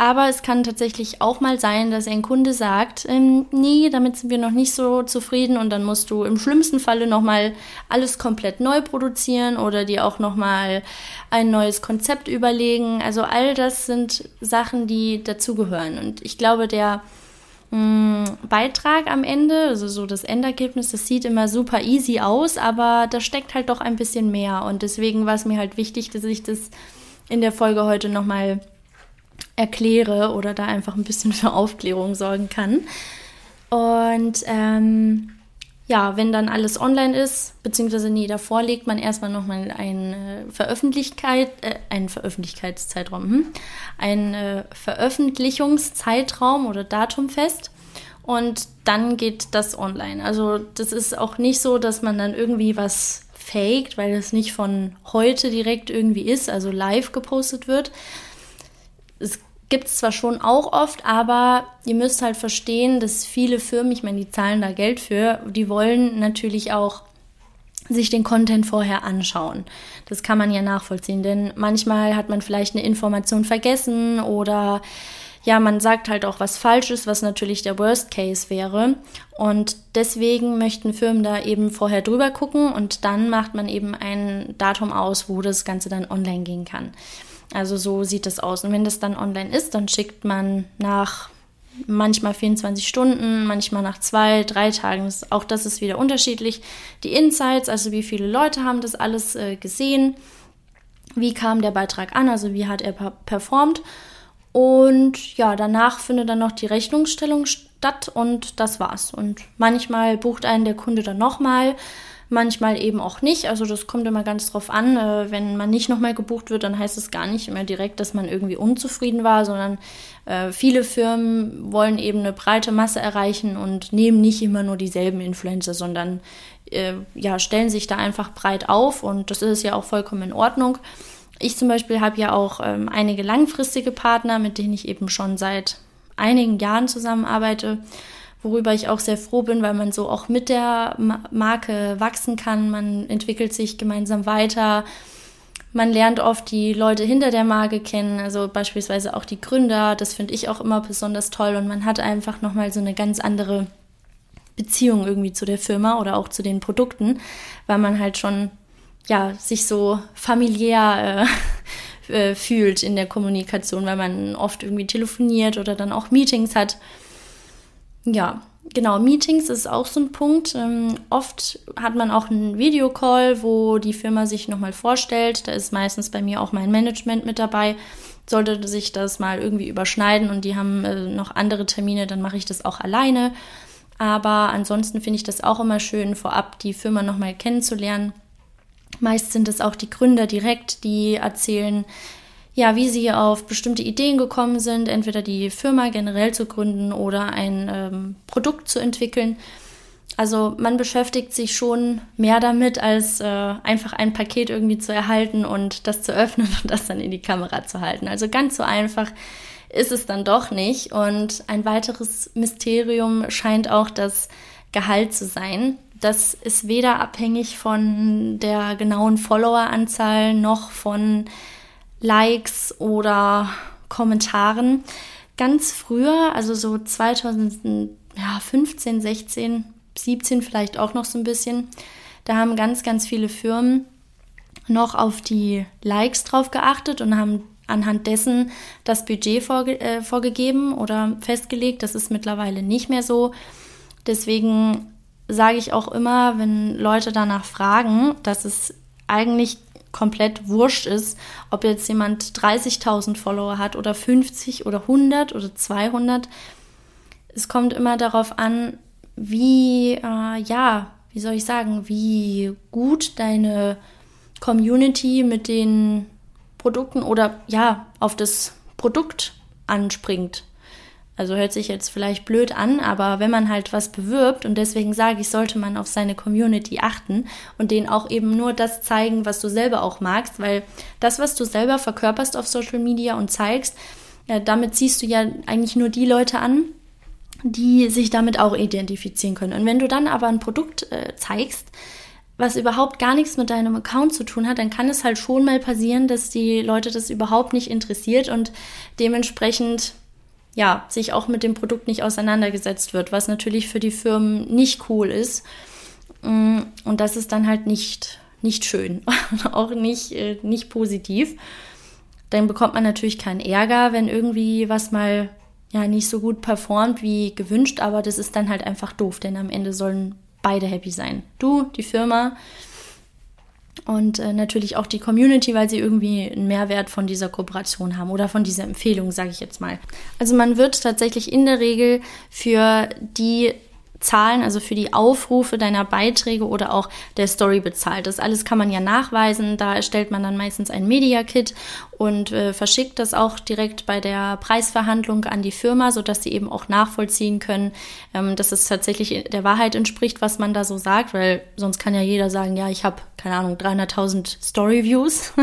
Aber es kann tatsächlich auch mal sein, dass ein Kunde sagt, ähm, nee, damit sind wir noch nicht so zufrieden und dann musst du im schlimmsten Falle nochmal alles komplett neu produzieren oder dir auch nochmal ein neues Konzept überlegen. Also all das sind Sachen, die dazugehören. Und ich glaube, der mh, mm, Beitrag am Ende, also so das Endergebnis, das sieht immer super easy aus, aber da steckt halt doch ein bisschen mehr. Und deswegen war es mir halt wichtig, dass ich das in der Folge heute nochmal erkläre oder da einfach ein bisschen für Aufklärung sorgen kann. Und ähm, ja, wenn dann alles online ist, beziehungsweise nee, davor legt man erstmal nochmal eine Veröffentlichkeit, äh, einen Veröffentlichkeitszeitraum, hm? einen äh, Veröffentlichungszeitraum oder Datum fest. Und dann geht das online. Also das ist auch nicht so, dass man dann irgendwie was faked, weil es nicht von heute direkt irgendwie ist, also live gepostet wird. Es gibt es zwar schon auch oft, aber ihr müsst halt verstehen, dass viele Firmen, ich meine, die zahlen da Geld für, die wollen natürlich auch sich den Content vorher anschauen. Das kann man ja nachvollziehen, denn manchmal hat man vielleicht eine Information vergessen oder ja, man sagt halt auch was Falsches, was natürlich der Worst Case wäre. Und deswegen möchten Firmen da eben vorher drüber gucken und dann macht man eben ein Datum aus, wo das Ganze dann online gehen kann. Also so sieht es aus. Und wenn das dann online ist, dann schickt man nach manchmal 24 Stunden, manchmal nach zwei, drei Tagen. Das, auch das ist wieder unterschiedlich. Die Insights, also wie viele Leute haben das alles äh, gesehen, wie kam der Beitrag an, also wie hat er performt. Und ja, danach findet dann noch die Rechnungsstellung statt und das war's. Und manchmal bucht einen der Kunde dann nochmal manchmal eben auch nicht. Also das kommt immer ganz drauf an. Äh, wenn man nicht nochmal gebucht wird, dann heißt es gar nicht immer direkt, dass man irgendwie unzufrieden war, sondern äh, viele Firmen wollen eben eine breite Masse erreichen und nehmen nicht immer nur dieselben Influencer, sondern äh, ja, stellen sich da einfach breit auf und das ist ja auch vollkommen in Ordnung. Ich zum Beispiel habe ja auch ähm, einige langfristige Partner, mit denen ich eben schon seit einigen Jahren zusammenarbeite worüber ich auch sehr froh bin, weil man so auch mit der Marke wachsen kann. Man entwickelt sich gemeinsam weiter. Man lernt oft die Leute hinter der Marke kennen, also beispielsweise auch die Gründer. Das finde ich auch immer besonders toll und man hat einfach nochmal so eine ganz andere Beziehung irgendwie zu der Firma oder auch zu den Produkten, weil man halt schon ja sich so familiär äh, äh, fühlt in der Kommunikation, weil man oft irgendwie telefoniert oder dann auch Meetings hat. Ja, genau, Meetings ist auch so ein Punkt. Ähm, oft hat man auch einen Videocall, wo die Firma sich nochmal vorstellt. Da ist meistens bei mir auch mein Management mit dabei. Sollte sich das mal irgendwie überschneiden und die haben äh, noch andere Termine, dann mache ich das auch alleine. Aber ansonsten finde ich das auch immer schön, vorab die Firma nochmal kennenzulernen. Meist sind es auch die Gründer direkt, die erzählen, ja, wie sie auf bestimmte Ideen gekommen sind, entweder die Firma generell zu gründen oder ein ähm, Produkt zu entwickeln. Also man beschäftigt sich schon mehr damit, als äh, einfach ein Paket irgendwie zu erhalten und das zu öffnen und das dann in die Kamera zu halten. Also ganz so einfach ist es dann doch nicht. Und ein weiteres Mysterium scheint auch das Gehalt zu sein. Das ist weder abhängig von der genauen Followeranzahl noch von Likes oder Kommentaren. Ganz früher, also so 2015, 16, 17 vielleicht auch noch so ein bisschen, da haben ganz, ganz viele Firmen noch auf die Likes drauf geachtet und haben anhand dessen das Budget vorge äh, vorgegeben oder festgelegt. Das ist mittlerweile nicht mehr so. Deswegen sage ich auch immer, wenn Leute danach fragen, dass es eigentlich komplett wurscht ist, ob jetzt jemand 30.000 Follower hat oder 50 oder 100 oder 200. Es kommt immer darauf an, wie, äh, ja, wie soll ich sagen, wie gut deine Community mit den Produkten oder ja, auf das Produkt anspringt. Also hört sich jetzt vielleicht blöd an, aber wenn man halt was bewirbt und deswegen sage ich, sollte man auf seine Community achten und denen auch eben nur das zeigen, was du selber auch magst, weil das, was du selber verkörperst auf Social Media und zeigst, ja, damit ziehst du ja eigentlich nur die Leute an, die sich damit auch identifizieren können. Und wenn du dann aber ein Produkt äh, zeigst, was überhaupt gar nichts mit deinem Account zu tun hat, dann kann es halt schon mal passieren, dass die Leute das überhaupt nicht interessiert und dementsprechend ja, sich auch mit dem Produkt nicht auseinandergesetzt wird, was natürlich für die Firmen nicht cool ist. Mm, und das ist dann halt nicht, nicht schön, auch nicht, äh, nicht positiv. Dann bekommt man natürlich keinen Ärger, wenn irgendwie was mal ja nicht so gut performt wie gewünscht, aber das ist dann halt einfach doof, denn am Ende sollen beide happy sein. Du, die Firma und äh, natürlich auch die Community, weil sie irgendwie einen Mehrwert von dieser Kooperation haben oder von dieser Empfehlung, sage ich jetzt mal. Also man wird tatsächlich in der Regel für die Zahlen, also für die Aufrufe deiner Beiträge oder auch der Story bezahlt. Das alles kann man ja nachweisen. Da erstellt man dann meistens ein Media Kit und äh, verschickt das auch direkt bei der Preisverhandlung an die Firma, sodass sie eben auch nachvollziehen können, ähm, dass es tatsächlich der Wahrheit entspricht, was man da so sagt, weil sonst kann ja jeder sagen, ja, ich habe keine Ahnung 300.000 Story Views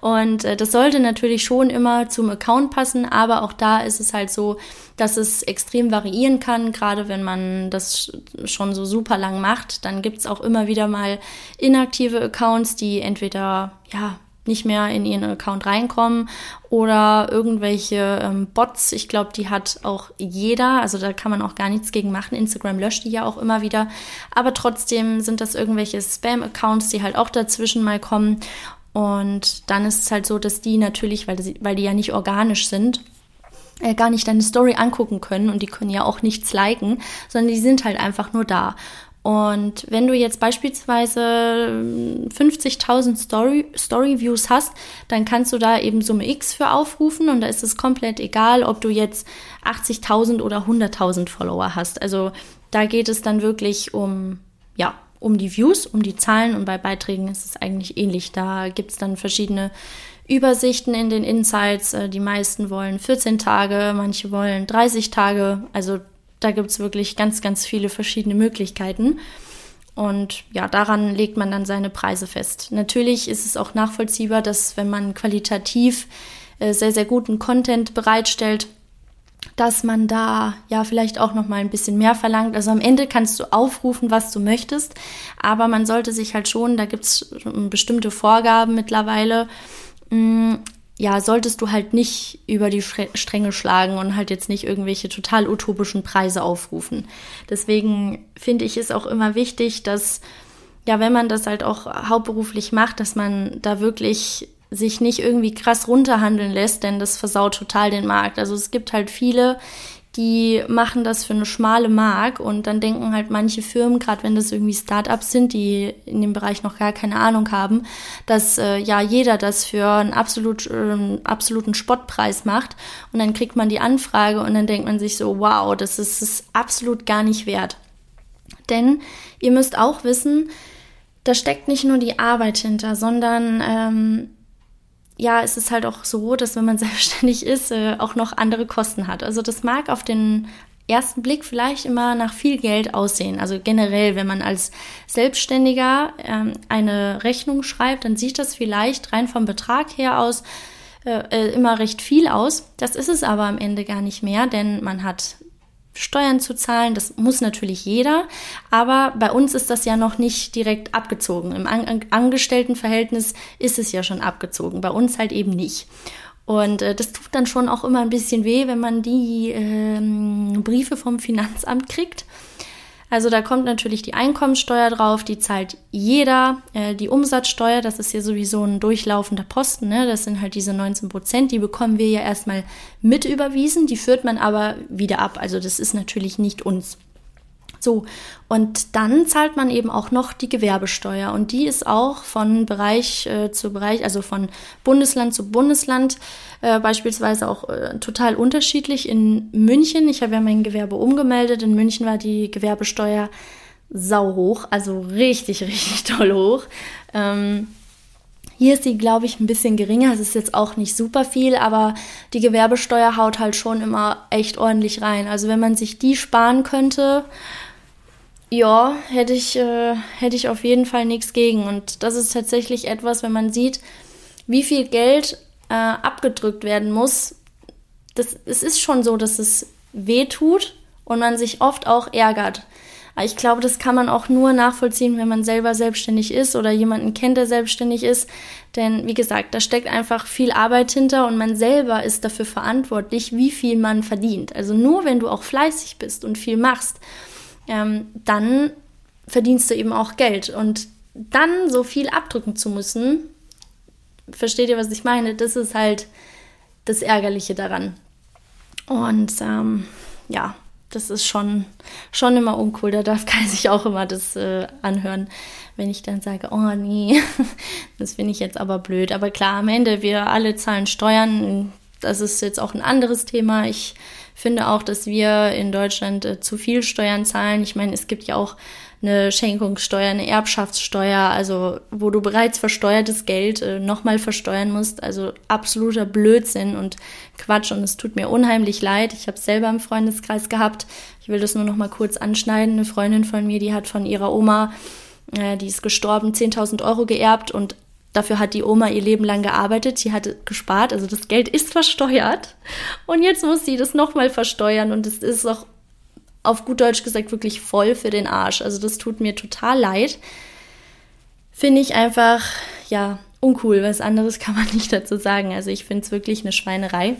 und äh, das sollte natürlich schon immer zum Account passen, aber auch da ist es halt so, dass es extrem variieren kann, gerade wenn man das schon so super lang macht, dann gibt es auch immer wieder mal inaktive Accounts, die entweder ja nicht mehr in ihren Account reinkommen oder irgendwelche ähm, Bots. Ich glaube, die hat auch jeder. Also da kann man auch gar nichts gegen machen. Instagram löscht die ja auch immer wieder. Aber trotzdem sind das irgendwelche Spam-Accounts, die halt auch dazwischen mal kommen. Und dann ist es halt so, dass die natürlich, weil, die, weil die ja nicht organisch sind, äh, gar nicht deine Story angucken können und die können ja auch nichts liken, sondern die sind halt einfach nur da. Und wenn du jetzt beispielsweise 50.000 ähm, Story, Story Views hast, dann kannst du da eben Summe X für aufrufen und da ist es komplett egal, ob du jetzt 80.000 oder 100.000 Follower hast. Also da geht es dann wirklich um, ja, um die Views, um die Zahlen und bei Beiträgen ist es eigentlich ähnlich. Da gibt es dann verschiedene Übersichten in den Insights. Äh, die meisten wollen 14 Tage, manche wollen 30 Tage. Also da gibt es wirklich ganz, ganz viele verschiedene Möglichkeiten. Und ja, daran legt man dann seine Preise fest. Natürlich ist es auch nachvollziehbar, dass wenn man qualitativ äh, sehr, sehr guten Content bereitstellt, dass man da ja vielleicht auch noch mal ein bisschen mehr verlangt. Also am Ende kannst du aufrufen, was du möchtest, aber man sollte sich halt schon, da gibt es bestimmte Vorgaben mittlerweile, mm, ja, solltest du halt nicht über die Stränge schlagen und halt jetzt nicht irgendwelche total utopischen Preise aufrufen. Deswegen finde ich es auch immer wichtig, dass, ja, wenn man das halt auch hauptberuflich macht, dass man da wirklich sich nicht irgendwie krass runterhandeln lässt, denn das versaut total den Markt. Also es gibt halt viele, die machen das für eine schmale Mark und dann denken halt manche Firmen, gerade wenn das irgendwie Startups sind, die in dem Bereich noch gar keine Ahnung haben, dass äh, ja jeder das für einen absolut, äh, absoluten Spottpreis macht und dann kriegt man die Anfrage und dann denkt man sich so, wow, das ist es absolut gar nicht wert. Denn ihr müsst auch wissen, da steckt nicht nur die Arbeit hinter, sondern ähm, ja, es ist halt auch so, dass wenn man selbstständig ist, äh, auch noch andere Kosten hat. Also das mag auf den ersten Blick vielleicht immer nach viel Geld aussehen. Also generell, wenn man als Selbstständiger ähm, eine Rechnung schreibt, dann sieht das vielleicht rein vom Betrag her aus äh, äh immer recht viel aus. Das ist es aber am Ende gar nicht mehr, denn man hat Steuern zu zahlen. Das muss natürlich jeder, aber bei uns ist das ja noch nicht direkt abgezogen. Im An Angestelltenverhältnis ist es ja schon abgezogen, bei uns halt eben nicht. Und äh, das tut dann schon auch immer ein bisschen weh, wenn man die äh, Briefe vom Finanzamt kriegt. Also da kommt natürlich die Einkommensteuer drauf, die zahlt jeder. Äh, die Umsatzsteuer, das ist ja sowieso ein durchlaufender Posten, ne? das sind halt diese 19 Prozent, die bekommen wir ja erstmal mit überwiesen, die führt man aber wieder ab. Also das ist natürlich nicht uns. So, und dann zahlt man eben auch noch die Gewerbesteuer und die ist auch von Bereich äh, zu Bereich, also von Bundesland zu Bundesland äh, beispielsweise auch äh, total unterschiedlich. In München, ich habe ja mein Gewerbe umgemeldet, in München war die Gewerbesteuer sau hoch, also richtig, richtig toll hoch. Ähm, hier ist sie, glaube ich, ein bisschen geringer. Es ist jetzt auch nicht super viel, aber die Gewerbesteuer haut halt schon immer echt ordentlich rein. Also wenn man sich die sparen könnte, ja, hätte ich, äh, hätte ich auf jeden Fall nichts gegen. Und das ist tatsächlich etwas, wenn man sieht, wie viel Geld äh, abgedrückt werden muss, das, es ist schon so, dass es weh tut und man sich oft auch ärgert. Aber ich glaube, das kann man auch nur nachvollziehen, wenn man selber selbstständig ist oder jemanden kennt, der selbstständig ist. Denn wie gesagt, da steckt einfach viel Arbeit hinter und man selber ist dafür verantwortlich, wie viel man verdient. Also nur wenn du auch fleißig bist und viel machst, ähm, dann verdienst du eben auch Geld. Und dann so viel abdrücken zu müssen, versteht ihr, was ich meine? Das ist halt das Ärgerliche daran. Und ähm, ja, das ist schon, schon immer uncool. Da darf Kai sich auch immer das äh, anhören, wenn ich dann sage, oh nee, das finde ich jetzt aber blöd. Aber klar, am Ende, wir alle zahlen Steuern. Das ist jetzt auch ein anderes Thema. Ich finde auch, dass wir in Deutschland äh, zu viel Steuern zahlen. Ich meine, es gibt ja auch eine Schenkungssteuer, eine Erbschaftssteuer, also wo du bereits versteuertes Geld äh, nochmal versteuern musst. Also absoluter Blödsinn und Quatsch und es tut mir unheimlich leid. Ich habe es selber im Freundeskreis gehabt. Ich will das nur noch mal kurz anschneiden. Eine Freundin von mir, die hat von ihrer Oma, äh, die ist gestorben, 10.000 Euro geerbt und Dafür hat die Oma ihr Leben lang gearbeitet, sie hat gespart, also das Geld ist versteuert. Und jetzt muss sie das nochmal versteuern und es ist auch auf gut Deutsch gesagt wirklich voll für den Arsch. Also das tut mir total leid. Finde ich einfach, ja, uncool. Was anderes kann man nicht dazu sagen. Also ich finde es wirklich eine Schweinerei.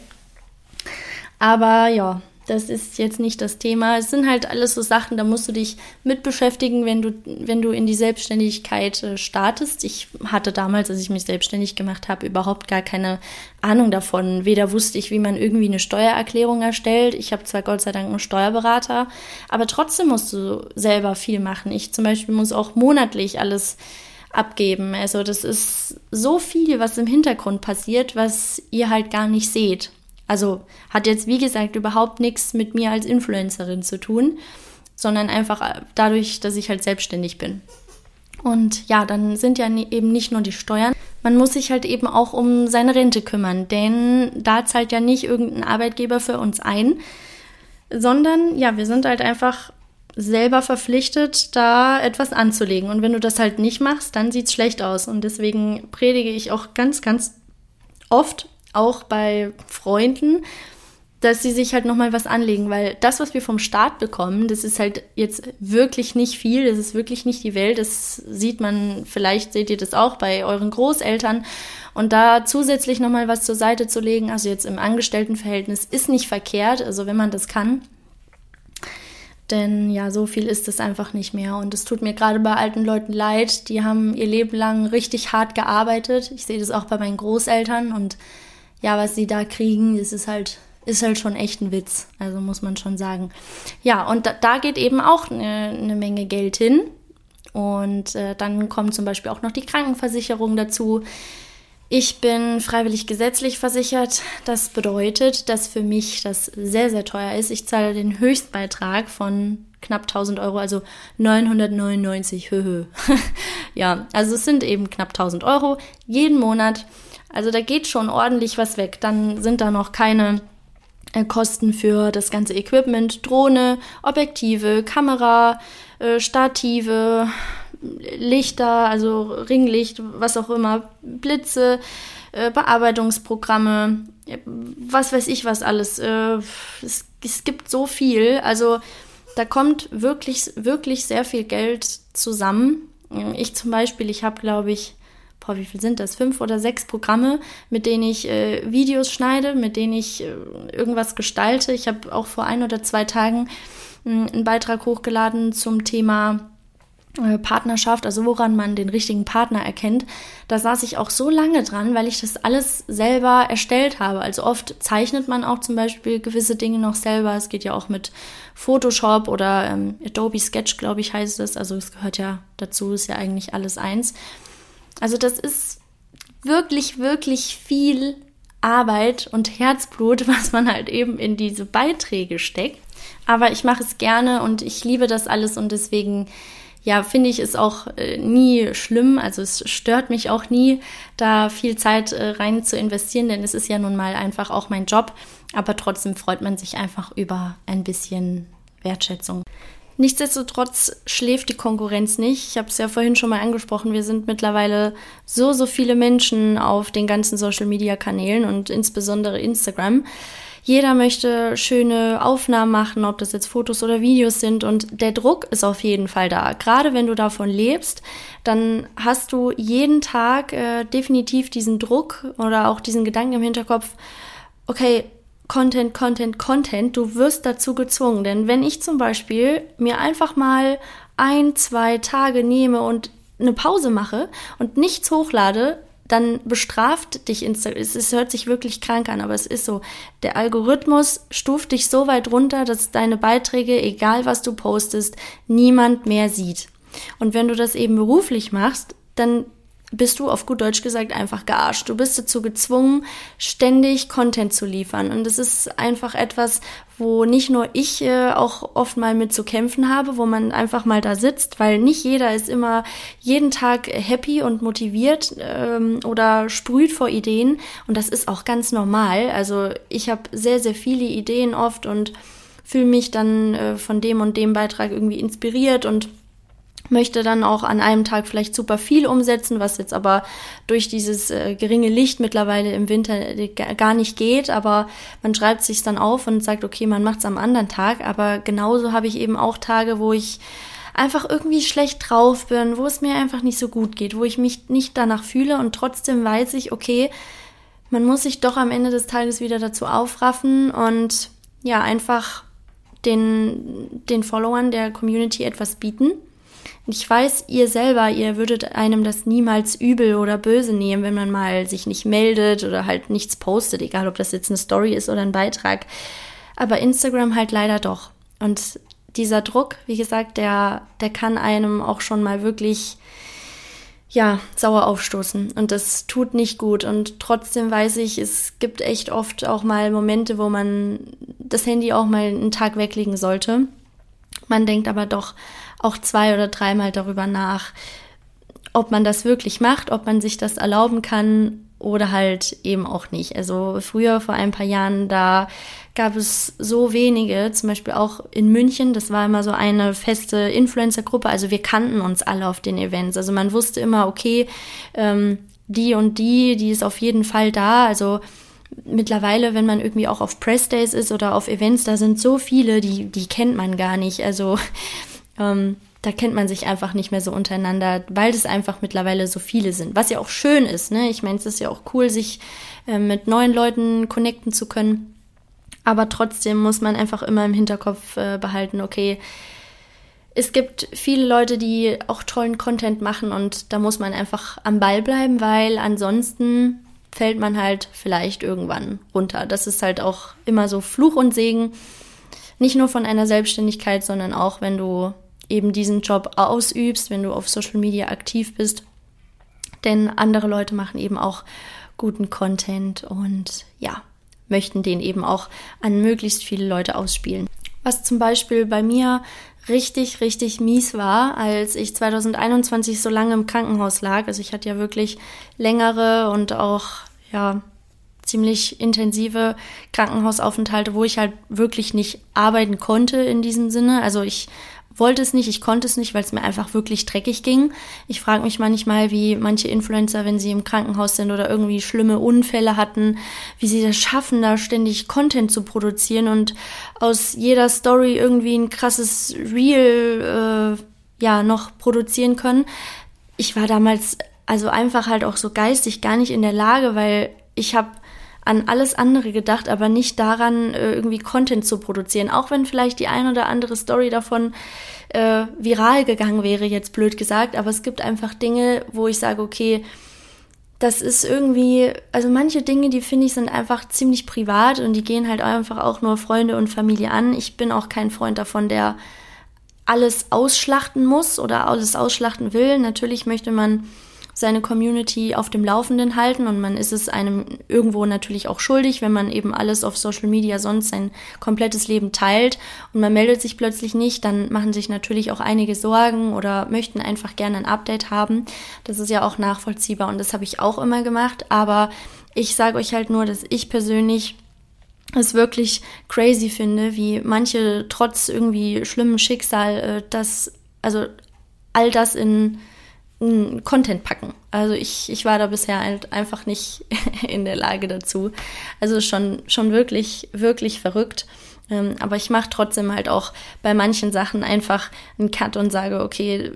Aber ja, das ist jetzt nicht das Thema. Es sind halt alles so Sachen, da musst du dich mit beschäftigen, wenn du, wenn du in die Selbstständigkeit äh, startest. Ich hatte damals, als ich mich selbstständig gemacht habe, überhaupt gar keine Ahnung davon. Weder wusste ich, wie man irgendwie eine Steuererklärung erstellt. Ich habe zwar Gott sei Dank einen Steuerberater, aber trotzdem musst du selber viel machen. Ich zum Beispiel muss auch monatlich alles abgeben. Also das ist so viel, was im Hintergrund passiert, was ihr halt gar nicht seht. Also hat jetzt, wie gesagt, überhaupt nichts mit mir als Influencerin zu tun, sondern einfach äh, dadurch, dass ich halt selbstständig bin. Und ja, dann sind ja eben nicht nur die Steuern, man muss sich halt eben auch um seine Rente kümmern, denn da zahlt ja nicht irgendein Arbeitgeber für uns ein, sondern ja, wir sind halt einfach selber verpflichtet, da etwas anzulegen. Und wenn du das halt nicht machst, dann sieht es schlecht aus. Und deswegen predige ich auch ganz, ganz oft auch bei Freunden, dass sie sich halt nochmal was anlegen, weil das, was wir vom Staat bekommen, das ist halt jetzt wirklich nicht viel, das ist wirklich nicht die Welt, das sieht man, vielleicht seht ihr das auch bei euren Großeltern und da zusätzlich nochmal was zur Seite zu legen, also jetzt im Angestelltenverhältnis, ist nicht verkehrt, also wenn man das kann. Denn ja, so viel ist es einfach nicht mehr. Und es tut mir gerade bei alten Leuten leid. Die haben ihr Leben lang richtig hart gearbeitet. Ich sehe das auch bei meinen Großeltern und ja, was sie da kriegen, das ist halt, ist halt schon echt ein Witz. Also muss man schon sagen. Ja, und da, da geht eben auch eine, eine Menge Geld hin. Und äh, dann kommt zum Beispiel auch noch die Krankenversicherung dazu. Ich bin freiwillig gesetzlich versichert. Das bedeutet, dass für mich das sehr, sehr teuer ist. Ich zahle den Höchstbeitrag von knapp 1000 Euro, also 999. Höhö. ja, also es sind eben knapp 1000 Euro jeden Monat. Also da geht schon ordentlich was weg. Dann sind da noch keine äh, Kosten für das ganze Equipment, Drohne, Objektive, Kamera, äh, Stative, Lichter, also Ringlicht, was auch immer, Blitze, äh, Bearbeitungsprogramme, was weiß ich was alles. Äh, es, es gibt so viel. Also da kommt wirklich, wirklich sehr viel Geld zusammen. Ich zum Beispiel, ich habe, glaube ich, boah, wie viel sind das? Fünf oder sechs Programme, mit denen ich äh, Videos schneide, mit denen ich äh, irgendwas gestalte. Ich habe auch vor ein oder zwei Tagen äh, einen Beitrag hochgeladen zum Thema äh, Partnerschaft, also woran man den richtigen Partner erkennt. Da saß ich auch so lange dran, weil ich das alles selber erstellt habe. Also oft zeichnet man auch zum Beispiel gewisse Dinge noch selber. Es geht ja auch mit Photoshop oder ähm, Adobe Sketch, glaube ich, heißt es. Also es gehört ja dazu, ist ja eigentlich alles eins. Also das ist wirklich, wirklich viel Arbeit und Herzblut, was man halt eben in diese Beiträge steckt. Aber ich mache es gerne und ich liebe das alles und deswegen, ja, finde ich es auch äh, nie schlimm. Also es stört mich auch nie, da viel Zeit äh, rein zu investieren, denn es ist ja nun mal einfach auch mein Job. Aber trotzdem freut man sich einfach über ein bisschen Wertschätzung. Nichtsdestotrotz schläft die Konkurrenz nicht. Ich habe es ja vorhin schon mal angesprochen. Wir sind mittlerweile so, so viele Menschen auf den ganzen Social-Media-Kanälen und insbesondere Instagram. Jeder möchte schöne Aufnahmen machen, ob das jetzt Fotos oder Videos sind. Und der Druck ist auf jeden Fall da. Gerade wenn du davon lebst, dann hast du jeden Tag äh, definitiv diesen Druck oder auch diesen Gedanken im Hinterkopf, okay, Content, Content, Content, du wirst dazu gezwungen. Denn wenn ich zum Beispiel mir einfach mal ein, zwei Tage nehme und eine Pause mache und nichts hochlade, dann bestraft dich Instagram. Es, es, hört sich wirklich krank an, aber es ist so. Der Algorithmus stuft dich so weit runter, dass deine Beiträge, egal was du postest, niemand mehr sieht. Und wenn du das eben beruflich machst, dann bist du auf gut Deutsch gesagt einfach gearscht. Du bist dazu gezwungen, ständig Content zu liefern. Und es ist einfach etwas, wo nicht nur ich äh, auch oft mal mit zu kämpfen habe, wo man einfach mal da sitzt, weil nicht jeder ist immer jeden Tag happy und motiviert ähm, oder sprüht vor Ideen. Und das ist auch ganz normal. Also ich habe sehr, sehr viele Ideen oft und fühle mich dann äh, von dem und dem Beitrag irgendwie inspiriert und möchte dann auch an einem Tag vielleicht super viel umsetzen, was jetzt aber durch dieses äh, geringe Licht mittlerweile im Winter äh, gar nicht geht. Aber man schreibt sich dann auf und sagt, okay, man macht es am anderen Tag. Aber genauso habe ich eben auch Tage, wo ich einfach irgendwie schlecht drauf bin, wo es mir einfach nicht so gut geht, wo ich mich nicht danach fühle und trotzdem weiß ich, okay, man muss sich doch am Ende des Tages wieder dazu aufraffen und ja, einfach den, den Followern der Community etwas bieten ich weiß, ihr selber, ihr würdet einem das niemals übel oder böse nehmen, wenn man mal sich nicht meldet oder halt nichts postet, egal ob das jetzt eine Story ist oder ein Beitrag. Aber Instagram halt leider doch. Und dieser Druck, wie gesagt, der, der kann einem auch schon mal wirklich, ja, sauer aufstoßen. Und das tut nicht gut. Und trotzdem weiß ich, es gibt echt oft auch mal Momente, wo man das Handy auch mal einen Tag weglegen sollte. Man denkt aber doch, auch zwei oder dreimal darüber nach, ob man das wirklich macht, ob man sich das erlauben kann oder halt eben auch nicht. Also früher, vor ein paar Jahren, da gab es so wenige, zum Beispiel auch in München, das war immer so eine feste Influencer-Gruppe, also wir kannten uns alle auf den Events. Also man wusste immer, okay, ähm, die und die, die ist auf jeden Fall da. Also mittlerweile, wenn man irgendwie auch auf Press Days ist oder auf Events, da sind so viele, die, die kennt man gar nicht. Also ähm, da kennt man sich einfach nicht mehr so untereinander, weil es einfach mittlerweile so viele sind. Was ja auch schön ist, ne? Ich meine, es ist ja auch cool, sich äh, mit neuen Leuten connecten zu können. Aber trotzdem muss man einfach immer im Hinterkopf äh, behalten, okay, es gibt viele Leute, die auch tollen Content machen und da muss man einfach am Ball bleiben, weil ansonsten fällt man halt vielleicht irgendwann runter. Das ist halt auch immer so Fluch und Segen. Nicht nur von einer Selbstständigkeit, sondern auch, wenn du eben diesen Job ausübst, wenn du auf Social Media aktiv bist. Denn andere Leute machen eben auch guten Content und ja, möchten den eben auch an möglichst viele Leute ausspielen. Was zum Beispiel bei mir richtig, richtig mies war, als ich 2021 so lange im Krankenhaus lag. Also ich hatte ja wirklich längere und auch, ja, ziemlich intensive Krankenhausaufenthalte, wo ich halt wirklich nicht arbeiten konnte in diesem Sinne. Also ich wollte es nicht, ich konnte es nicht, weil es mir einfach wirklich dreckig ging. Ich frage mich manchmal, wie manche Influencer, wenn sie im Krankenhaus sind oder irgendwie schlimme Unfälle hatten, wie sie das schaffen, da ständig Content zu produzieren und aus jeder Story irgendwie ein krasses Reel äh, ja noch produzieren können. Ich war damals also einfach halt auch so geistig gar nicht in der Lage, weil ich habe an alles andere gedacht, aber nicht daran, äh, irgendwie Content zu produzieren. Auch wenn vielleicht die ein oder andere Story davon äh, viral gegangen wäre, jetzt blöd gesagt. Aber es gibt einfach Dinge, wo ich sage, okay, das ist irgendwie, also manche Dinge, die finde ich, sind einfach ziemlich privat und die gehen halt einfach auch nur Freunde und Familie an. Ich bin auch kein Freund davon, der alles ausschlachten muss oder alles ausschlachten will. Natürlich möchte man seine Community auf dem Laufenden halten und man ist es einem irgendwo natürlich auch schuldig, wenn man eben alles auf Social Media sonst sein komplettes Leben teilt und man meldet sich plötzlich nicht, dann machen sich natürlich auch einige Sorgen oder möchten einfach gerne ein Update haben. Das ist ja auch nachvollziehbar und das habe ich auch immer gemacht, aber ich sage euch halt nur, dass ich persönlich es wirklich crazy finde, wie manche trotz irgendwie schlimmem Schicksal äh, das, also all das in Content packen. Also ich, ich war da bisher halt einfach nicht in der Lage dazu. Also schon, schon wirklich, wirklich verrückt. Ähm, aber ich mache trotzdem halt auch bei manchen Sachen einfach einen Cut und sage, okay,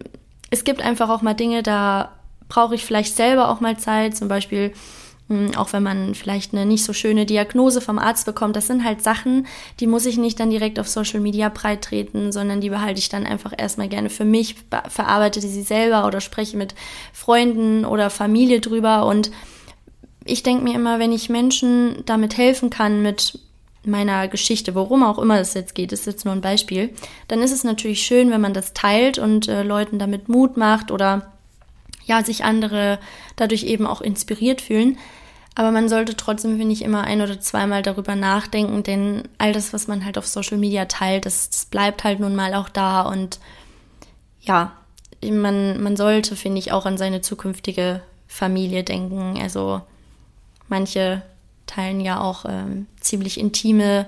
es gibt einfach auch mal Dinge, da brauche ich vielleicht selber auch mal Zeit. Zum Beispiel auch wenn man vielleicht eine nicht so schöne Diagnose vom Arzt bekommt, das sind halt Sachen, die muss ich nicht dann direkt auf Social Media breit treten, sondern die behalte ich dann einfach erstmal gerne für mich, verarbeite sie selber oder spreche mit Freunden oder Familie drüber. Und ich denke mir immer, wenn ich Menschen damit helfen kann, mit meiner Geschichte, worum auch immer es jetzt geht, ist jetzt nur ein Beispiel, dann ist es natürlich schön, wenn man das teilt und äh, Leuten damit Mut macht oder ja, sich andere dadurch eben auch inspiriert fühlen. Aber man sollte trotzdem, finde ich, immer ein oder zweimal darüber nachdenken, denn all das, was man halt auf Social Media teilt, das, das bleibt halt nun mal auch da und ja, man, man sollte, finde ich, auch an seine zukünftige Familie denken. Also manche teilen ja auch ähm, ziemlich intime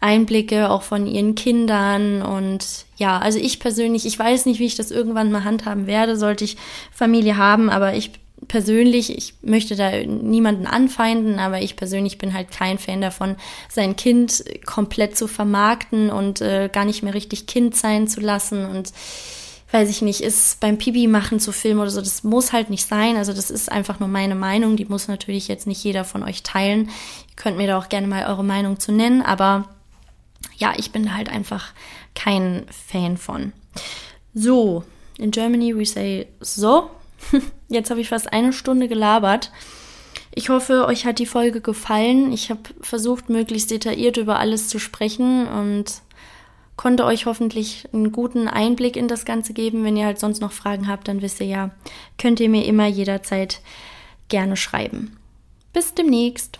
Einblicke auch von ihren Kindern und ja, also ich persönlich, ich weiß nicht, wie ich das irgendwann mal handhaben werde, sollte ich Familie haben, aber ich persönlich, ich möchte da niemanden anfeinden, aber ich persönlich bin halt kein Fan davon, sein Kind komplett zu vermarkten und äh, gar nicht mehr richtig Kind sein zu lassen und weiß ich nicht, ist beim Pibi machen zu filmen oder so, das muss halt nicht sein. Also das ist einfach nur meine Meinung, die muss natürlich jetzt nicht jeder von euch teilen. Ihr könnt mir da auch gerne mal eure Meinung zu nennen, aber ja, ich bin halt einfach kein Fan von. So, in Germany we say so. Jetzt habe ich fast eine Stunde gelabert. Ich hoffe, euch hat die Folge gefallen. Ich habe versucht, möglichst detailliert über alles zu sprechen und konnte euch hoffentlich einen guten Einblick in das Ganze geben. Wenn ihr halt sonst noch Fragen habt, dann wisst ihr ja, könnt ihr mir immer jederzeit gerne schreiben. Bis demnächst.